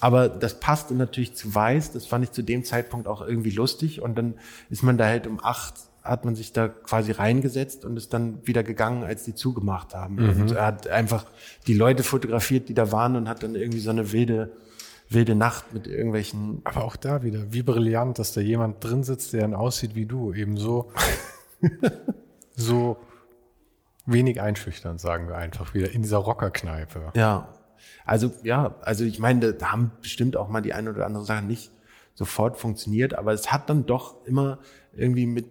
Aber das passte natürlich zu Weiß. Das fand ich zu dem Zeitpunkt auch irgendwie lustig. Und dann ist man da halt um acht, hat man sich da quasi reingesetzt und ist dann wieder gegangen, als die zugemacht haben. Mhm. Und er hat einfach die Leute fotografiert, die da waren und hat dann irgendwie so eine wilde, wilde Nacht mit irgendwelchen. Aber auch da wieder, wie brillant, dass da jemand drin sitzt, der dann aussieht wie du. Eben so so wenig einschüchternd, sagen wir einfach wieder, in dieser Rockerkneipe. Ja. Also, ja, also ich meine, da haben bestimmt auch mal die eine oder andere Sache nicht sofort funktioniert, aber es hat dann doch immer irgendwie mit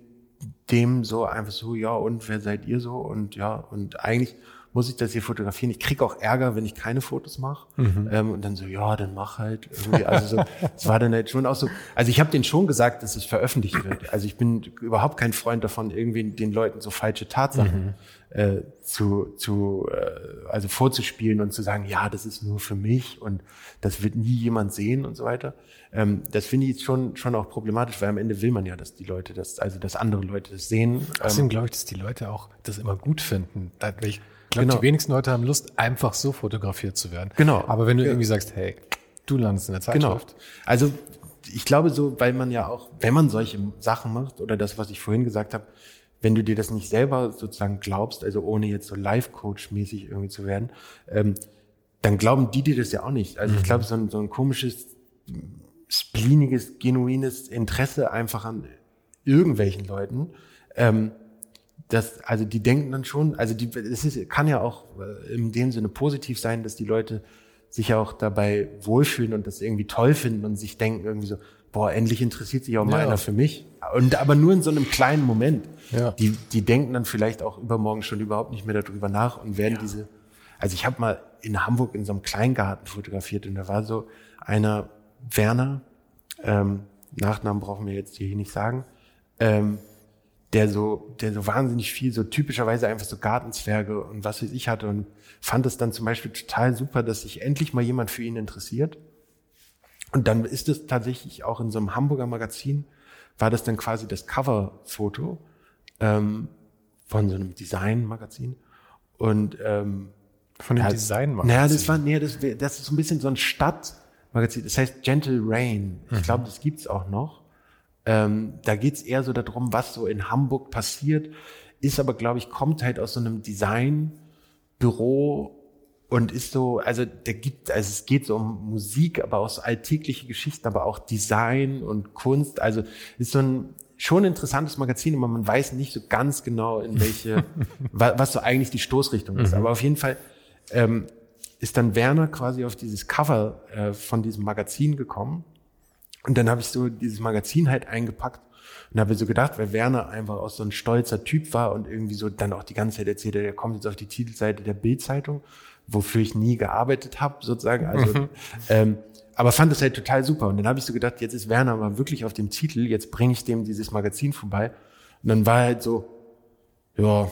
dem so einfach so, ja, und wer seid ihr so? Und ja, und eigentlich muss ich das hier fotografieren. Ich krieg auch Ärger, wenn ich keine Fotos mache. Mhm. Ähm, und dann so, ja, dann mach halt irgendwie. Also so, es war dann halt schon auch so. Also ich habe denen schon gesagt, dass es veröffentlicht wird. Also ich bin überhaupt kein Freund davon, irgendwie den Leuten so falsche Tatsachen mhm. äh, zu, zu äh, also vorzuspielen und zu sagen, ja, das ist nur für mich und das wird nie jemand sehen und so weiter. Ähm, das finde ich schon schon auch problematisch, weil am Ende will man ja, dass die Leute das, also dass andere Leute das sehen. Außerdem ähm, glaube ich, dass die Leute auch das immer gut finden. Da, ich glaube, genau. die wenigsten Leute haben Lust, einfach so fotografiert zu werden. Genau. Aber wenn du irgendwie sagst, hey, du landest in der Zeitschrift. Genau. Also ich glaube so, weil man ja auch, wenn man solche Sachen macht oder das, was ich vorhin gesagt habe, wenn du dir das nicht selber sozusagen glaubst, also ohne jetzt so Life-Coach-mäßig irgendwie zu werden, ähm, dann glauben die dir das ja auch nicht. Also mhm. ich glaube, so ein, so ein komisches, spleeniges, genuines Interesse einfach an irgendwelchen Leuten, ähm, das, also die denken dann schon, also die, es ist, kann ja auch äh, in dem Sinne positiv sein, dass die Leute sich auch dabei wohlfühlen und das irgendwie toll finden und sich denken irgendwie so, boah, endlich interessiert sich auch mal ja. einer für mich. Und aber nur in so einem kleinen Moment. Ja. Die, die denken dann vielleicht auch übermorgen schon überhaupt nicht mehr darüber nach und werden ja. diese, also ich habe mal in Hamburg in so einem Kleingarten fotografiert und da war so einer, Werner, ähm, Nachnamen brauchen wir jetzt hier nicht sagen, ähm, der so, der so wahnsinnig viel, so typischerweise einfach so Gartenzwerge und was weiß ich hatte und fand es dann zum Beispiel total super, dass sich endlich mal jemand für ihn interessiert. Und dann ist es tatsächlich auch in so einem Hamburger Magazin, war das dann quasi das Coverfoto ähm, von so einem Design-Magazin. Und ähm, von dem Design-Magazin? Naja, das war, nee, das, das ist so ein bisschen so ein Stadtmagazin. Das heißt Gentle Rain. Ich mhm. glaube, das gibt's auch noch. Ähm, da geht's eher so darum, was so in Hamburg passiert, ist aber, glaube ich, kommt halt aus so einem Designbüro und ist so, also der gibt, also es geht so um Musik, aber auch so alltägliche Geschichten, aber auch Design und Kunst. Also ist so ein schon interessantes Magazin, aber man weiß nicht so ganz genau, in welche, was so eigentlich die Stoßrichtung ist. Mhm. Aber auf jeden Fall ähm, ist dann Werner quasi auf dieses Cover äh, von diesem Magazin gekommen und dann habe ich so dieses Magazin halt eingepackt und habe so gedacht, weil Werner einfach auch so ein stolzer Typ war und irgendwie so dann auch die ganze Zeit erzählt, der kommt jetzt auf die Titelseite der Bildzeitung, wofür ich nie gearbeitet habe, sozusagen. Also, mhm. ähm, aber fand es halt total super. Und dann habe ich so gedacht, jetzt ist Werner mal wirklich auf dem Titel, jetzt bringe ich dem dieses Magazin vorbei. Und dann war halt so, ja,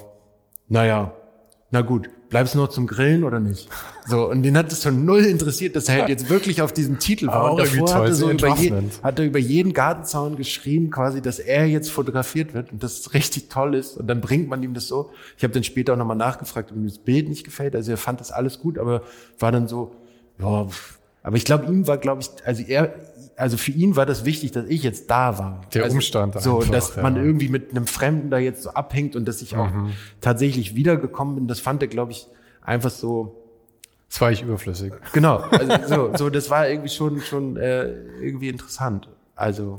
naja, na gut, bleibst du noch zum Grillen oder nicht? So, und den hat es schon null interessiert, dass er halt jetzt wirklich auf diesem Titel war. und davor hat er, so über je, hat er über jeden Gartenzaun geschrieben, quasi, dass er jetzt fotografiert wird und das richtig toll ist. Und dann bringt man ihm das so. Ich habe dann später auch nochmal nachgefragt, ob ihm das Bild nicht gefällt. Also er fand das alles gut, aber war dann so, ja, aber ich glaube, ihm war, glaube ich, also er, also für ihn war das wichtig, dass ich jetzt da war. Der also, Umstand. So, einfach, dass ja. man irgendwie mit einem Fremden da jetzt so abhängt und dass ich auch mhm. tatsächlich wiedergekommen bin, das fand er, glaube ich, einfach so. Das war ich überflüssig. Genau. Also so, so das war irgendwie schon, schon äh, irgendwie interessant. Also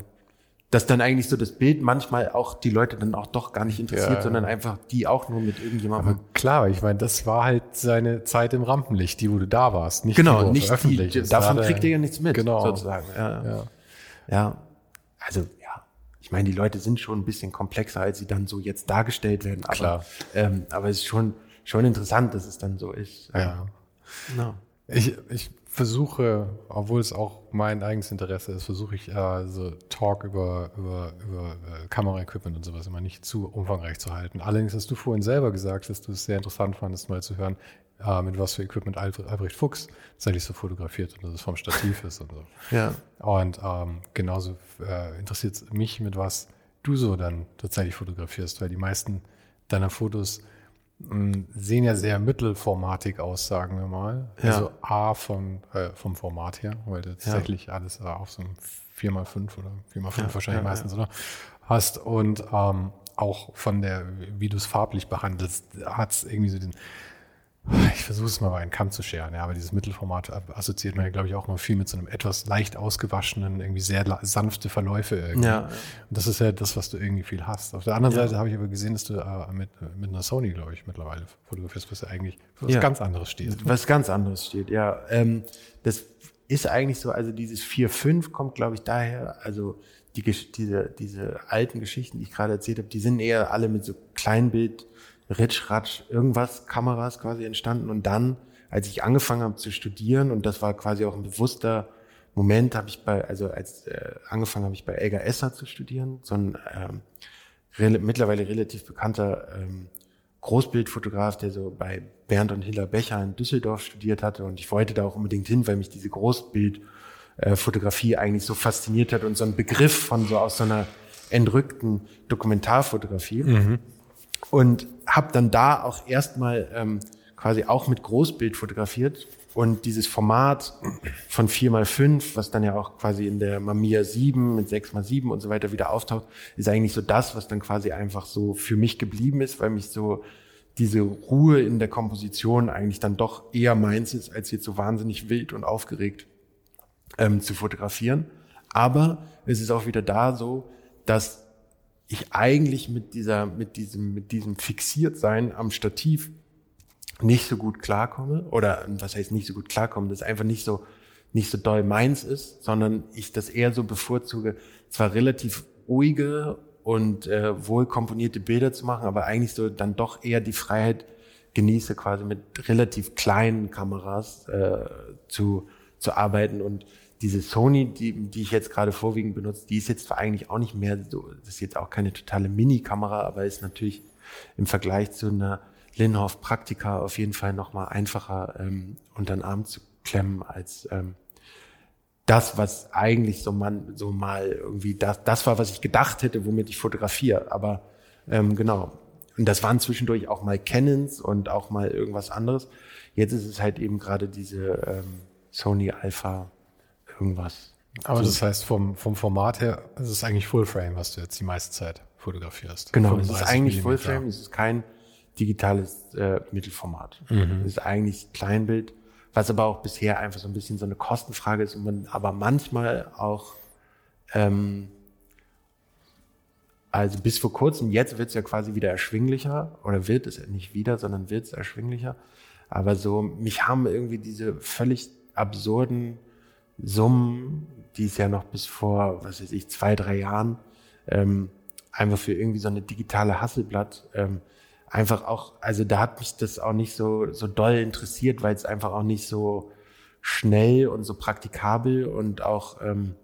dass dann eigentlich so das Bild manchmal auch die Leute dann auch doch gar nicht interessiert, Ja. sondern einfach die auch nur mit irgendjemandem. Aber klar, ich meine, das war halt seine Zeit im Rampenlicht, die, wo du da warst. Nicht genau, die, wo nicht die, veröffentlicht ist. davon er- kriegt ihr ja nichts mit, Genau. sozusagen. Ja, ja. Ja. Also, ja. Ich meine, die Leute sind schon ein bisschen komplexer, als sie dann so jetzt dargestellt werden. Aber, Klar. Ähm, aber es ist schon, schon interessant, dass es dann so ist. Ja. Ja. Ich, ich versuche, obwohl es auch mein eigenes Interesse ist, versuche ich äh, so Talk über, über, über äh, Kameraequipment und sowas immer nicht zu umfangreich zu halten. Allerdings hast du vorhin selber gesagt, dass du es sehr interessant fandest, mal zu hören, äh, mit was für Equipment Albrecht, Fuchs tatsächlich so fotografiert und dass es vom Stativ ist und so. Ja. Und ähm, genauso äh, interessiert es mich, mit was du so dann tatsächlich fotografierst, weil die meisten deiner Fotos sehen ja sehr mittelformatig aus, sagen wir mal. Ja. Also A von, äh, vom Format her, weil du tatsächlich alles äh, auf so einem 4x5 oder 4x5 Ja, wahrscheinlich ja, meistens, oder? Hast und ähm, auch von der, wie du es farblich behandelst, hat es irgendwie so den, ich versuche es mal bei einem Kamm zu scheren, ja, aber dieses Mittelformat assoziiert man ja, glaube ich, auch mal viel mit so einem etwas leicht ausgewaschenen, irgendwie sehr sanfte Verläufe irgendwie. Ja. Und das ist ja das, was du irgendwie viel hast. Auf der anderen Seite habe ich aber gesehen, dass du äh, mit, mit einer Sony, glaube ich, mittlerweile fotografierst, was ja eigentlich für was Ja. ganz anderes steht. Was ganz anderes steht, ja. Ähm, das ist eigentlich so, also dieses 4-5 kommt, glaube ich, daher, also die, diese, diese alten Geschichten, die ich gerade erzählt habe, die sind eher alle mit so Kleinbild, Ritsch, Ratsch, irgendwas Kameras quasi entstanden. Und dann, als ich angefangen habe zu studieren, und das war quasi auch ein bewusster Moment, habe ich bei, also als äh, angefangen habe ich bei Elgar Esser zu studieren, so ein ähm, rel mittlerweile relativ bekannter ähm, Großbildfotograf, der so bei Bernd und Hilla Becher in Düsseldorf studiert hatte. Und ich wollte da auch unbedingt hin, weil mich diese Großbildfotografie eigentlich so fasziniert hat und so ein Begriff von so aus so einer entrückten Dokumentarfotografie. Und habe dann da auch erstmal ähm, quasi auch mit Großbild fotografiert. Und dieses Format von 4x5, was dann ja auch quasi in der Mamiya 7 mit 6x7 und so weiter wieder auftaucht, ist eigentlich so das, was dann quasi einfach so für mich geblieben ist, weil mich so diese Ruhe in der Komposition eigentlich dann doch eher meins ist, als jetzt so wahnsinnig wild und aufgeregt ähm, zu fotografieren. Aber es ist auch wieder da so, dass ich eigentlich mit dieser, mit diesem, mit diesem Fixiertsein am Stativ nicht so gut klarkomme oder was heißt nicht so gut klarkomme, das einfach nicht so, nicht so doll meins ist, sondern ich das eher so bevorzuge, zwar relativ ruhige und äh, wohl komponierte Bilder zu machen, aber eigentlich so dann doch eher die Freiheit genieße, quasi mit relativ kleinen Kameras äh, zu, zu arbeiten und diese Sony, die, die ich jetzt gerade vorwiegend benutze, die ist jetzt zwar eigentlich auch nicht mehr so, das ist jetzt auch keine totale Mini-Kamera, aber ist natürlich im Vergleich zu einer Linhof Praktika auf jeden Fall nochmal einfacher ähm, unter den Arm zu klemmen als ähm, das, was eigentlich so man so mal irgendwie das, das war, was ich gedacht hätte, womit ich fotografiere. Aber ähm, genau. Und das waren zwischendurch auch mal Canons und auch mal irgendwas anderes. Jetzt ist es halt eben gerade diese ähm, Sony Alpha irgendwas. Aber das heißt, vom, vom Format her, ist es eigentlich Fullframe, was du jetzt die meiste Zeit fotografierst. Genau, es ist 35 eigentlich. Fullframe, es ist kein digitales äh, Mittelformat. Mhm. Es ist eigentlich Kleinbild, was aber auch bisher einfach so ein bisschen so eine Kostenfrage ist und man aber manchmal auch, ähm, also bis vor kurzem, jetzt wird es ja quasi wieder erschwinglicher, oder wird es nicht wieder, sondern wird es erschwinglicher. Aber so, mich haben irgendwie diese völlig absurden Summen, die es ja noch bis vor, was weiß ich, zwei, drei Jahren ähm, einfach für irgendwie so eine digitale Hasselblatt ähm, einfach auch, also da hat mich das auch nicht so, so doll interessiert, weil es einfach auch nicht so schnell und so praktikabel und auch, ähm,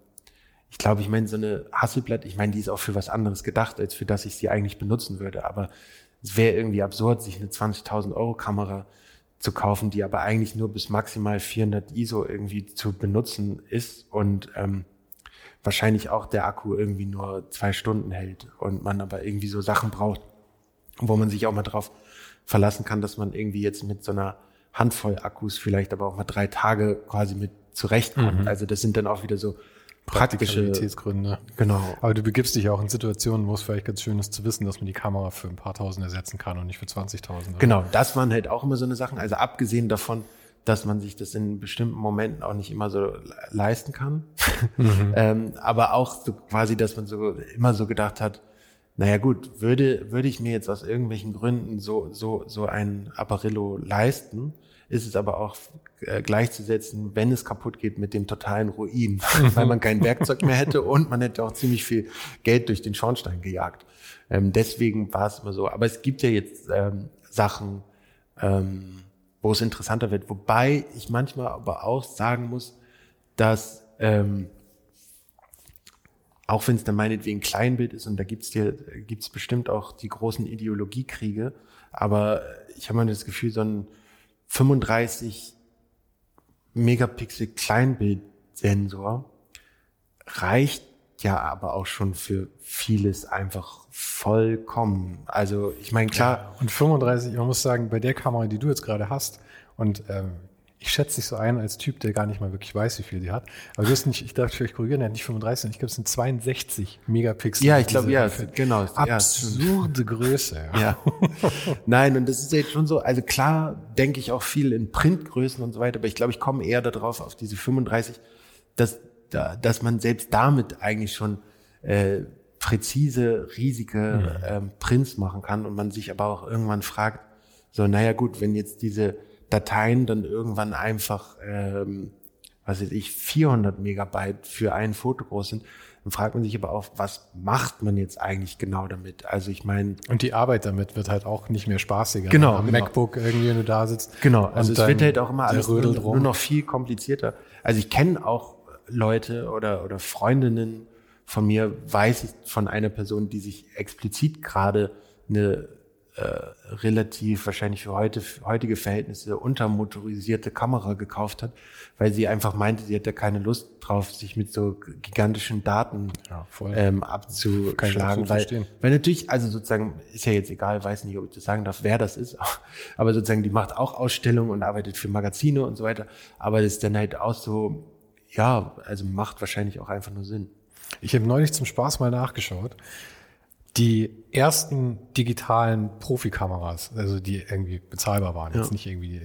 ich glaube, ich meine, so eine Hasselblatt, ich meine, die ist auch für was anderes gedacht, als für das ich sie eigentlich benutzen würde. Aber es wäre irgendwie absurd, sich eine 20.000 Euro Kamera zu kaufen, die aber eigentlich nur bis maximal 400 ISO irgendwie zu benutzen ist und ähm, wahrscheinlich auch der Akku irgendwie nur zwei Stunden hält und man aber irgendwie so Sachen braucht, wo man sich auch mal drauf verlassen kann, dass man irgendwie jetzt mit so einer Handvoll Akkus vielleicht aber auch mal drei Tage quasi mit zurechtkommt. Also das sind dann auch wieder so praktische, genau. Aber du begibst dich auch in Situationen, wo es vielleicht ganz schön ist zu wissen, dass man die Kamera für ein paar Tausend ersetzen kann und nicht für 20.000. oder? Genau, das waren halt auch immer so eine Sachen. Also abgesehen davon, dass man sich das in bestimmten Momenten auch nicht immer so leisten kann. Mhm. ähm, aber auch so quasi, dass man so immer so gedacht hat, naja gut, würde, würde ich mir jetzt aus irgendwelchen Gründen so, so, so ein Apparillo leisten, ist es aber auch äh, gleichzusetzen, wenn es kaputt geht, mit dem totalen Ruin, weil man kein Werkzeug mehr hätte und man hätte auch ziemlich viel Geld durch den Schornstein gejagt. Ähm, deswegen war es immer so. Aber es gibt ja jetzt ähm, Sachen, ähm, wo es interessanter wird. Wobei ich manchmal aber auch sagen muss, dass ähm, auch wenn es dann meinetwegen Kleinbild ist und da gibt's dir gibt's bestimmt auch die großen Ideologiekriege, aber ich habe mal das Gefühl, so ein 35 Megapixel Kleinbildsensor reicht ja aber auch schon für vieles einfach vollkommen. Also ich meine, klar. Ja, und 35, man muss sagen, bei der Kamera, die du jetzt gerade hast, und ähm, ich schätze dich so ein als Typ, der gar nicht mal wirklich weiß, wie viel die hat. Aber du hast nicht, ich darf dich vielleicht korrigieren, der hat nicht 35, ich glaube, es sind 62 Megapixel. Ja, ich glaube, ja, genau. Absurde ja. Größe. Ja. ja. Nein, und das ist jetzt schon so, also klar denke ich auch viel in Printgrößen und so weiter, aber ich glaube, ich komme eher darauf, auf diese 35, dass, dass man selbst damit eigentlich schon äh, präzise, riesige mhm. ähm, Prints machen kann und man sich aber auch irgendwann fragt, so, naja gut, wenn jetzt diese Dateien dann irgendwann einfach, ähm, was weiß ich, 400 Megabyte für ein Foto groß sind, dann fragt man sich aber auch, was macht man jetzt eigentlich genau damit? Also ich meine. Und die Arbeit damit wird halt auch nicht mehr spaßiger. Genau. Am genau. MacBook irgendwie, wenn du da sitzt. Genau. Also es wird halt auch immer alles nur, nur, noch viel komplizierter. Also ich kenne auch Leute oder, oder Freundinnen von mir, weiß ich von einer Person, die sich explizit gerade eine äh, relativ wahrscheinlich für heute für heutige Verhältnisse untermotorisierte Kamera gekauft hat, weil sie einfach meinte, sie hätte keine Lust drauf, sich mit so gigantischen Daten ja, ähm, abzuschlagen. Weil, weil natürlich, also sozusagen, ist ja jetzt egal, weiß nicht, ob ich das sagen darf, wer das ist, aber sozusagen, die macht auch Ausstellungen und arbeitet für Magazine und so weiter. Aber das ist dann halt auch so, ja, also macht wahrscheinlich auch einfach nur Sinn. Ich habe neulich zum Spaß mal nachgeschaut die ersten digitalen Profikameras, also die irgendwie bezahlbar waren, ja. jetzt nicht irgendwie,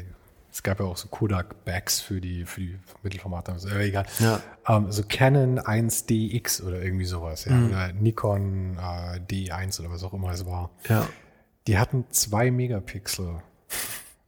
es gab ja auch so Kodak-Bags für die, für die Mittelformate, also egal. Ja. Ähm, so Canon 1DX oder irgendwie sowas, ja, mhm. oder Nikon äh, D1 oder was auch immer es war. Ja. Die hatten zwei Megapixel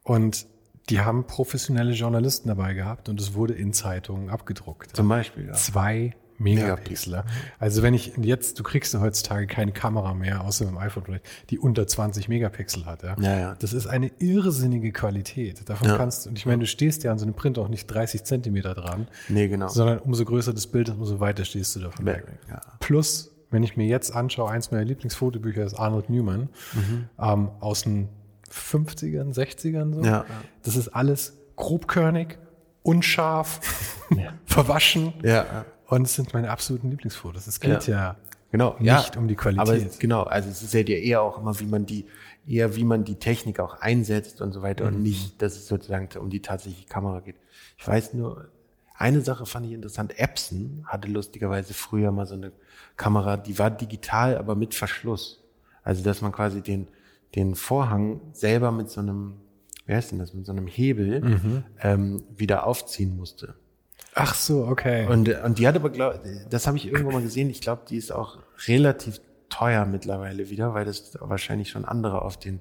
und die haben professionelle Journalisten dabei gehabt und es wurde in Zeitungen abgedruckt. Zum Beispiel, ja. Zwei Megapixel. Also wenn ich jetzt, du kriegst ja heutzutage keine Kamera mehr, außer mit dem iPhone vielleicht, die unter 20 Megapixel hat. Ja? Ja, ja. Das ist eine irrsinnige Qualität. Davon ja. kannst und ich meine, du stehst ja an so einem Print auch nicht 30 Zentimeter dran. Nee, genau. Sondern umso größer das Bild ist, umso weiter stehst du davon weg. Ja. Plus, wenn ich mir jetzt anschaue, eins meiner Lieblingsfotobücher ist Arnold Newman mhm. ähm, aus den 50ern, 60ern so. Ja. Das ist alles grobkörnig, unscharf, verwaschen. Ja. Und es sind meine absoluten Lieblingsfotos. Es geht ja, ja genau, nicht ja, um die Qualität. Aber genau, also es ist ja eher auch immer, wie man die, eher wie man die Technik auch einsetzt und so weiter mhm. und nicht, dass es sozusagen um die tatsächliche Kamera geht. Ich weiß nur, eine Sache fand ich interessant. Epson hatte lustigerweise früher mal so eine Kamera, die war digital, aber mit Verschluss. Also, dass man quasi den, den Vorhang selber mit so einem, wer ist denn das, mit so einem Hebel mhm. ähm, wieder aufziehen musste. Ach so, okay. Und, und die hat aber, glaub, das habe ich irgendwo mal gesehen, ich glaube, die ist auch relativ teuer mittlerweile wieder, weil das wahrscheinlich schon andere auf den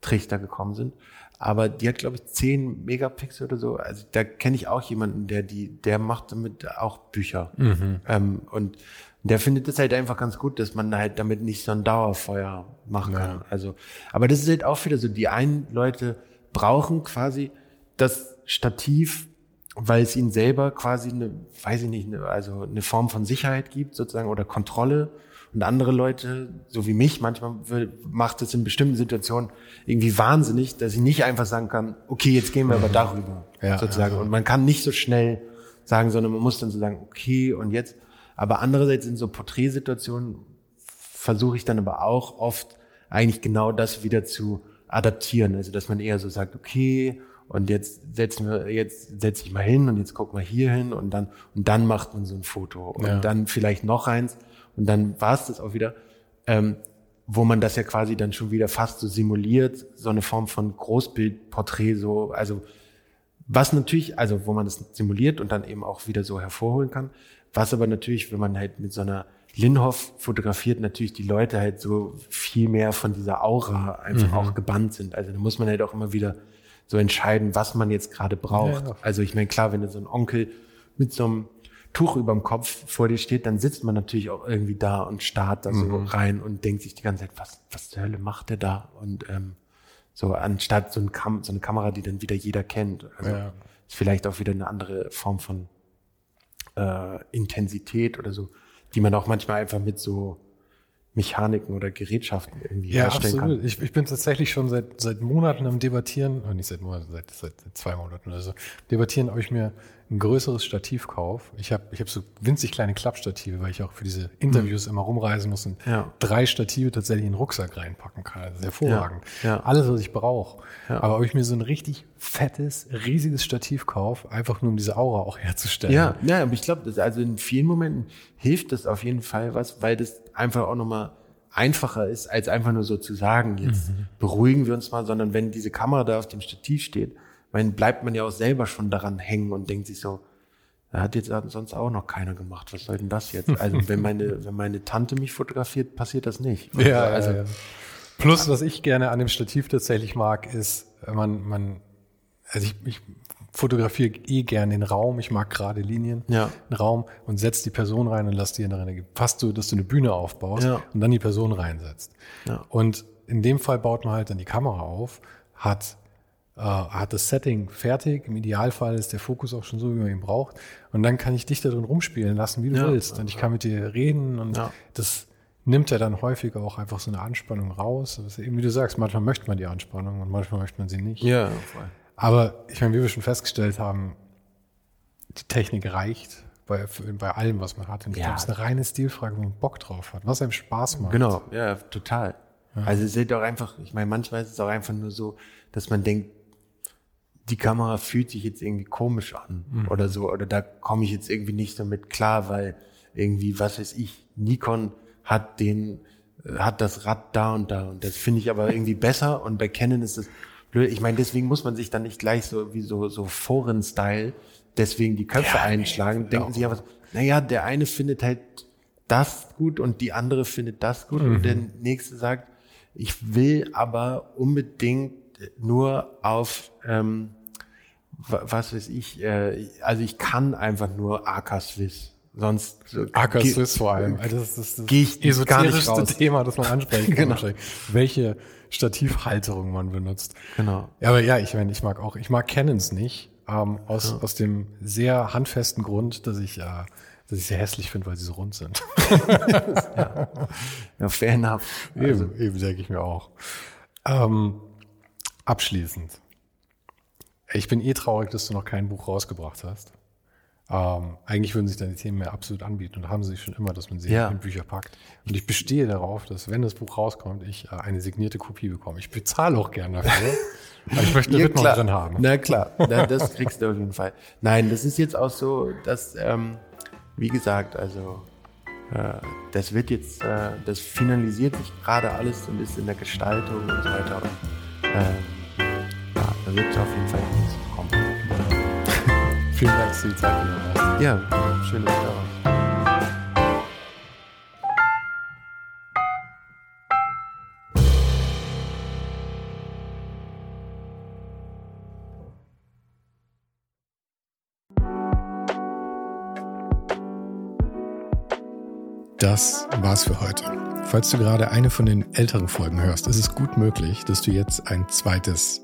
Trichter gekommen sind. Aber die hat, glaube ich, 10 Megapixel oder so. Also da kenne ich auch jemanden, der die, der macht damit auch Bücher. Mhm. Ähm, und der findet es halt einfach ganz gut, dass man halt damit nicht so ein Dauerfeuer machen kann. Ja. Also, aber das ist halt auch wieder so, die einen Leute brauchen quasi das Stativ weil es ihnen selber quasi eine, weiß ich nicht, eine, also eine Form von Sicherheit gibt sozusagen oder Kontrolle. Und andere Leute, so wie mich, manchmal macht es in bestimmten Situationen irgendwie wahnsinnig, dass ich nicht einfach sagen kann, okay, jetzt gehen wir aber darüber, ja, sozusagen. Ja. Und man kann nicht so schnell sagen, sondern man muss dann so sagen, okay, und jetzt. Aber andererseits in so Porträtsituationen versuche ich dann aber auch oft eigentlich genau das wieder zu adaptieren. Also, dass man eher so sagt, okay, und jetzt setzen wir, jetzt setze ich mal hin und jetzt guck mal hier hin und dann, und dann macht man so ein Foto und ja. dann vielleicht noch eins und dann war es das auch wieder, ähm, wo man das ja quasi dann schon wieder fast so simuliert, so eine Form von Großbildporträt, so, also Was natürlich, also wo man das simuliert und dann eben auch wieder so hervorholen kann. Was aber natürlich, wenn man halt mit so einer Linhoff fotografiert, natürlich die Leute halt so viel mehr von dieser Aura einfach mhm. auch gebannt sind. Also da muss man halt auch immer wieder so entscheiden, was man jetzt gerade braucht. Ja. Also ich meine, klar, wenn du so ein Onkel mit so einem Tuch überm Kopf vor dir steht, dann sitzt man natürlich auch irgendwie da und starrt da so mhm. rein und denkt sich die ganze Zeit, was, was zur Hölle macht der da? Und ähm, so anstatt so, ein Kam so eine Kamera, die dann wieder jeder kennt. Also ja. ist vielleicht auch wieder eine andere Form von äh, Intensität oder so, die man auch manchmal einfach mit so Mechaniken oder Gerätschaften irgendwie ja, herstellen absolut. kann. Ich, ich bin tatsächlich schon seit, seit Monaten am Debattieren, oh, nicht seit Monaten, seit, seit zwei Monaten oder so, debattieren, ob ich mir ein größeres Stativ kaufe. Ich habe ich hab so winzig kleine Klappstative, weil ich auch für diese Interviews mhm. immer rumreisen muss und ja. drei Stative tatsächlich in den Rucksack reinpacken kann. Das ist hervorragend. Ja. Ja. Alles, was ich brauche. Aber ob ich mir so ein richtig fettes, riesiges Stativ kaufe, einfach nur um diese Aura auch herzustellen. Ja, ja aber ich glaube, also in vielen Momenten hilft das auf jeden Fall was, weil das einfach auch nochmal einfacher ist, als einfach nur so zu sagen, jetzt mhm. beruhigen wir uns mal, sondern wenn diese Kamera da auf dem Stativ steht, dann bleibt man ja auch selber schon daran hängen und denkt sich so, da hat jetzt sonst auch noch keiner gemacht. Was soll denn das jetzt? Also wenn meine, wenn meine Tante mich fotografiert, passiert das nicht. Ja, also, ja, ja. Plus, was ich gerne an dem Stativ tatsächlich mag, ist, man, man, also ich, ich fotografiere eh gern den Raum. Ich mag gerade Linien, ja. einen Raum und setz die Person rein und lass die in der Fast so, dass du eine Bühne aufbaust ja. und dann die Person reinsetzt. Ja. Und in dem Fall baut man halt dann die Kamera auf, hat äh, hat das Setting fertig. Im Idealfall ist der Fokus auch schon so, wie man ihn braucht. Und dann kann ich dich da drin rumspielen lassen, wie du ja, willst. Und ich kann mit dir reden und ja. das nimmt ja dann häufig auch einfach so eine Anspannung raus. Also eben wie du sagst, manchmal möchte man die Anspannung und manchmal möchte man sie nicht. Ja, voll. Aber ich meine, wie wir schon festgestellt haben, die Technik reicht bei, bei allem, was man hat. Und ich ja. glaube, es ist eine reine Stilfrage, wo man Bock drauf hat, was einem Spaß macht. Genau, ja, total. Ja. Also es ist doch einfach, ich meine, manchmal ist es auch einfach nur so, dass man denkt, die Kamera fühlt sich jetzt irgendwie komisch an mhm. oder so, oder da komme ich jetzt irgendwie nicht damit klar, weil irgendwie, was weiß ich, Nikon hat den, äh, hat das Rad da und da und das finde ich aber irgendwie besser und bei Canon ist das blöd. Ich meine, deswegen muss man sich dann nicht gleich so wie so, so Foren-Style deswegen die Köpfe ja, einschlagen, nee, denken sich aber, naja, der eine findet halt das gut und die andere findet das gut mhm. und der nächste sagt, ich will aber unbedingt nur auf, ähm, was weiß ich, äh, also ich kann einfach nur AK Swiss. Sonst AK Swiss vor allem. Also das ist das, ich esoterischste Thema, das man ansprechen kann. genau. Welche Stativhalterung man benutzt. Genau. Ja, aber ja, ich meine, ich mag auch, ich mag Canons nicht, ähm, aus, ja. aus dem sehr handfesten Grund, dass ich, äh, dass ich sie hässlich finde, weil sie so rund sind. ja. ja, fair enough. Also. Eben, eben denke ich mir auch. Ähm, Abschließend. Ich bin eh traurig, dass du noch kein Buch rausgebracht hast. Ähm, eigentlich würden sich deine Themen mehr absolut anbieten und haben sie schon immer, dass man sie ja. in Bücher packt. Und ich bestehe darauf, dass wenn das Buch rauskommt, ich äh, eine signierte Kopie bekomme. Ich bezahle auch gerne dafür. aber ich möchte eine ja, Widmung drin haben. Na klar, Na, das kriegst du auf jeden Fall. Nein, das ist jetzt auch so, dass, ähm, wie gesagt, also äh, das wird jetzt, äh, das finalisiert sich gerade alles und ist in der Gestaltung und so weiter. Und, ähm, wird auf jeden Fall nichts kommen. Vielen Dank, dass du die Zeit genommen hast. Ja, schön, dass du da warst. Das war's für heute. Falls du gerade eine von den älteren Folgen hörst, ist es gut möglich, dass du jetzt ein zweites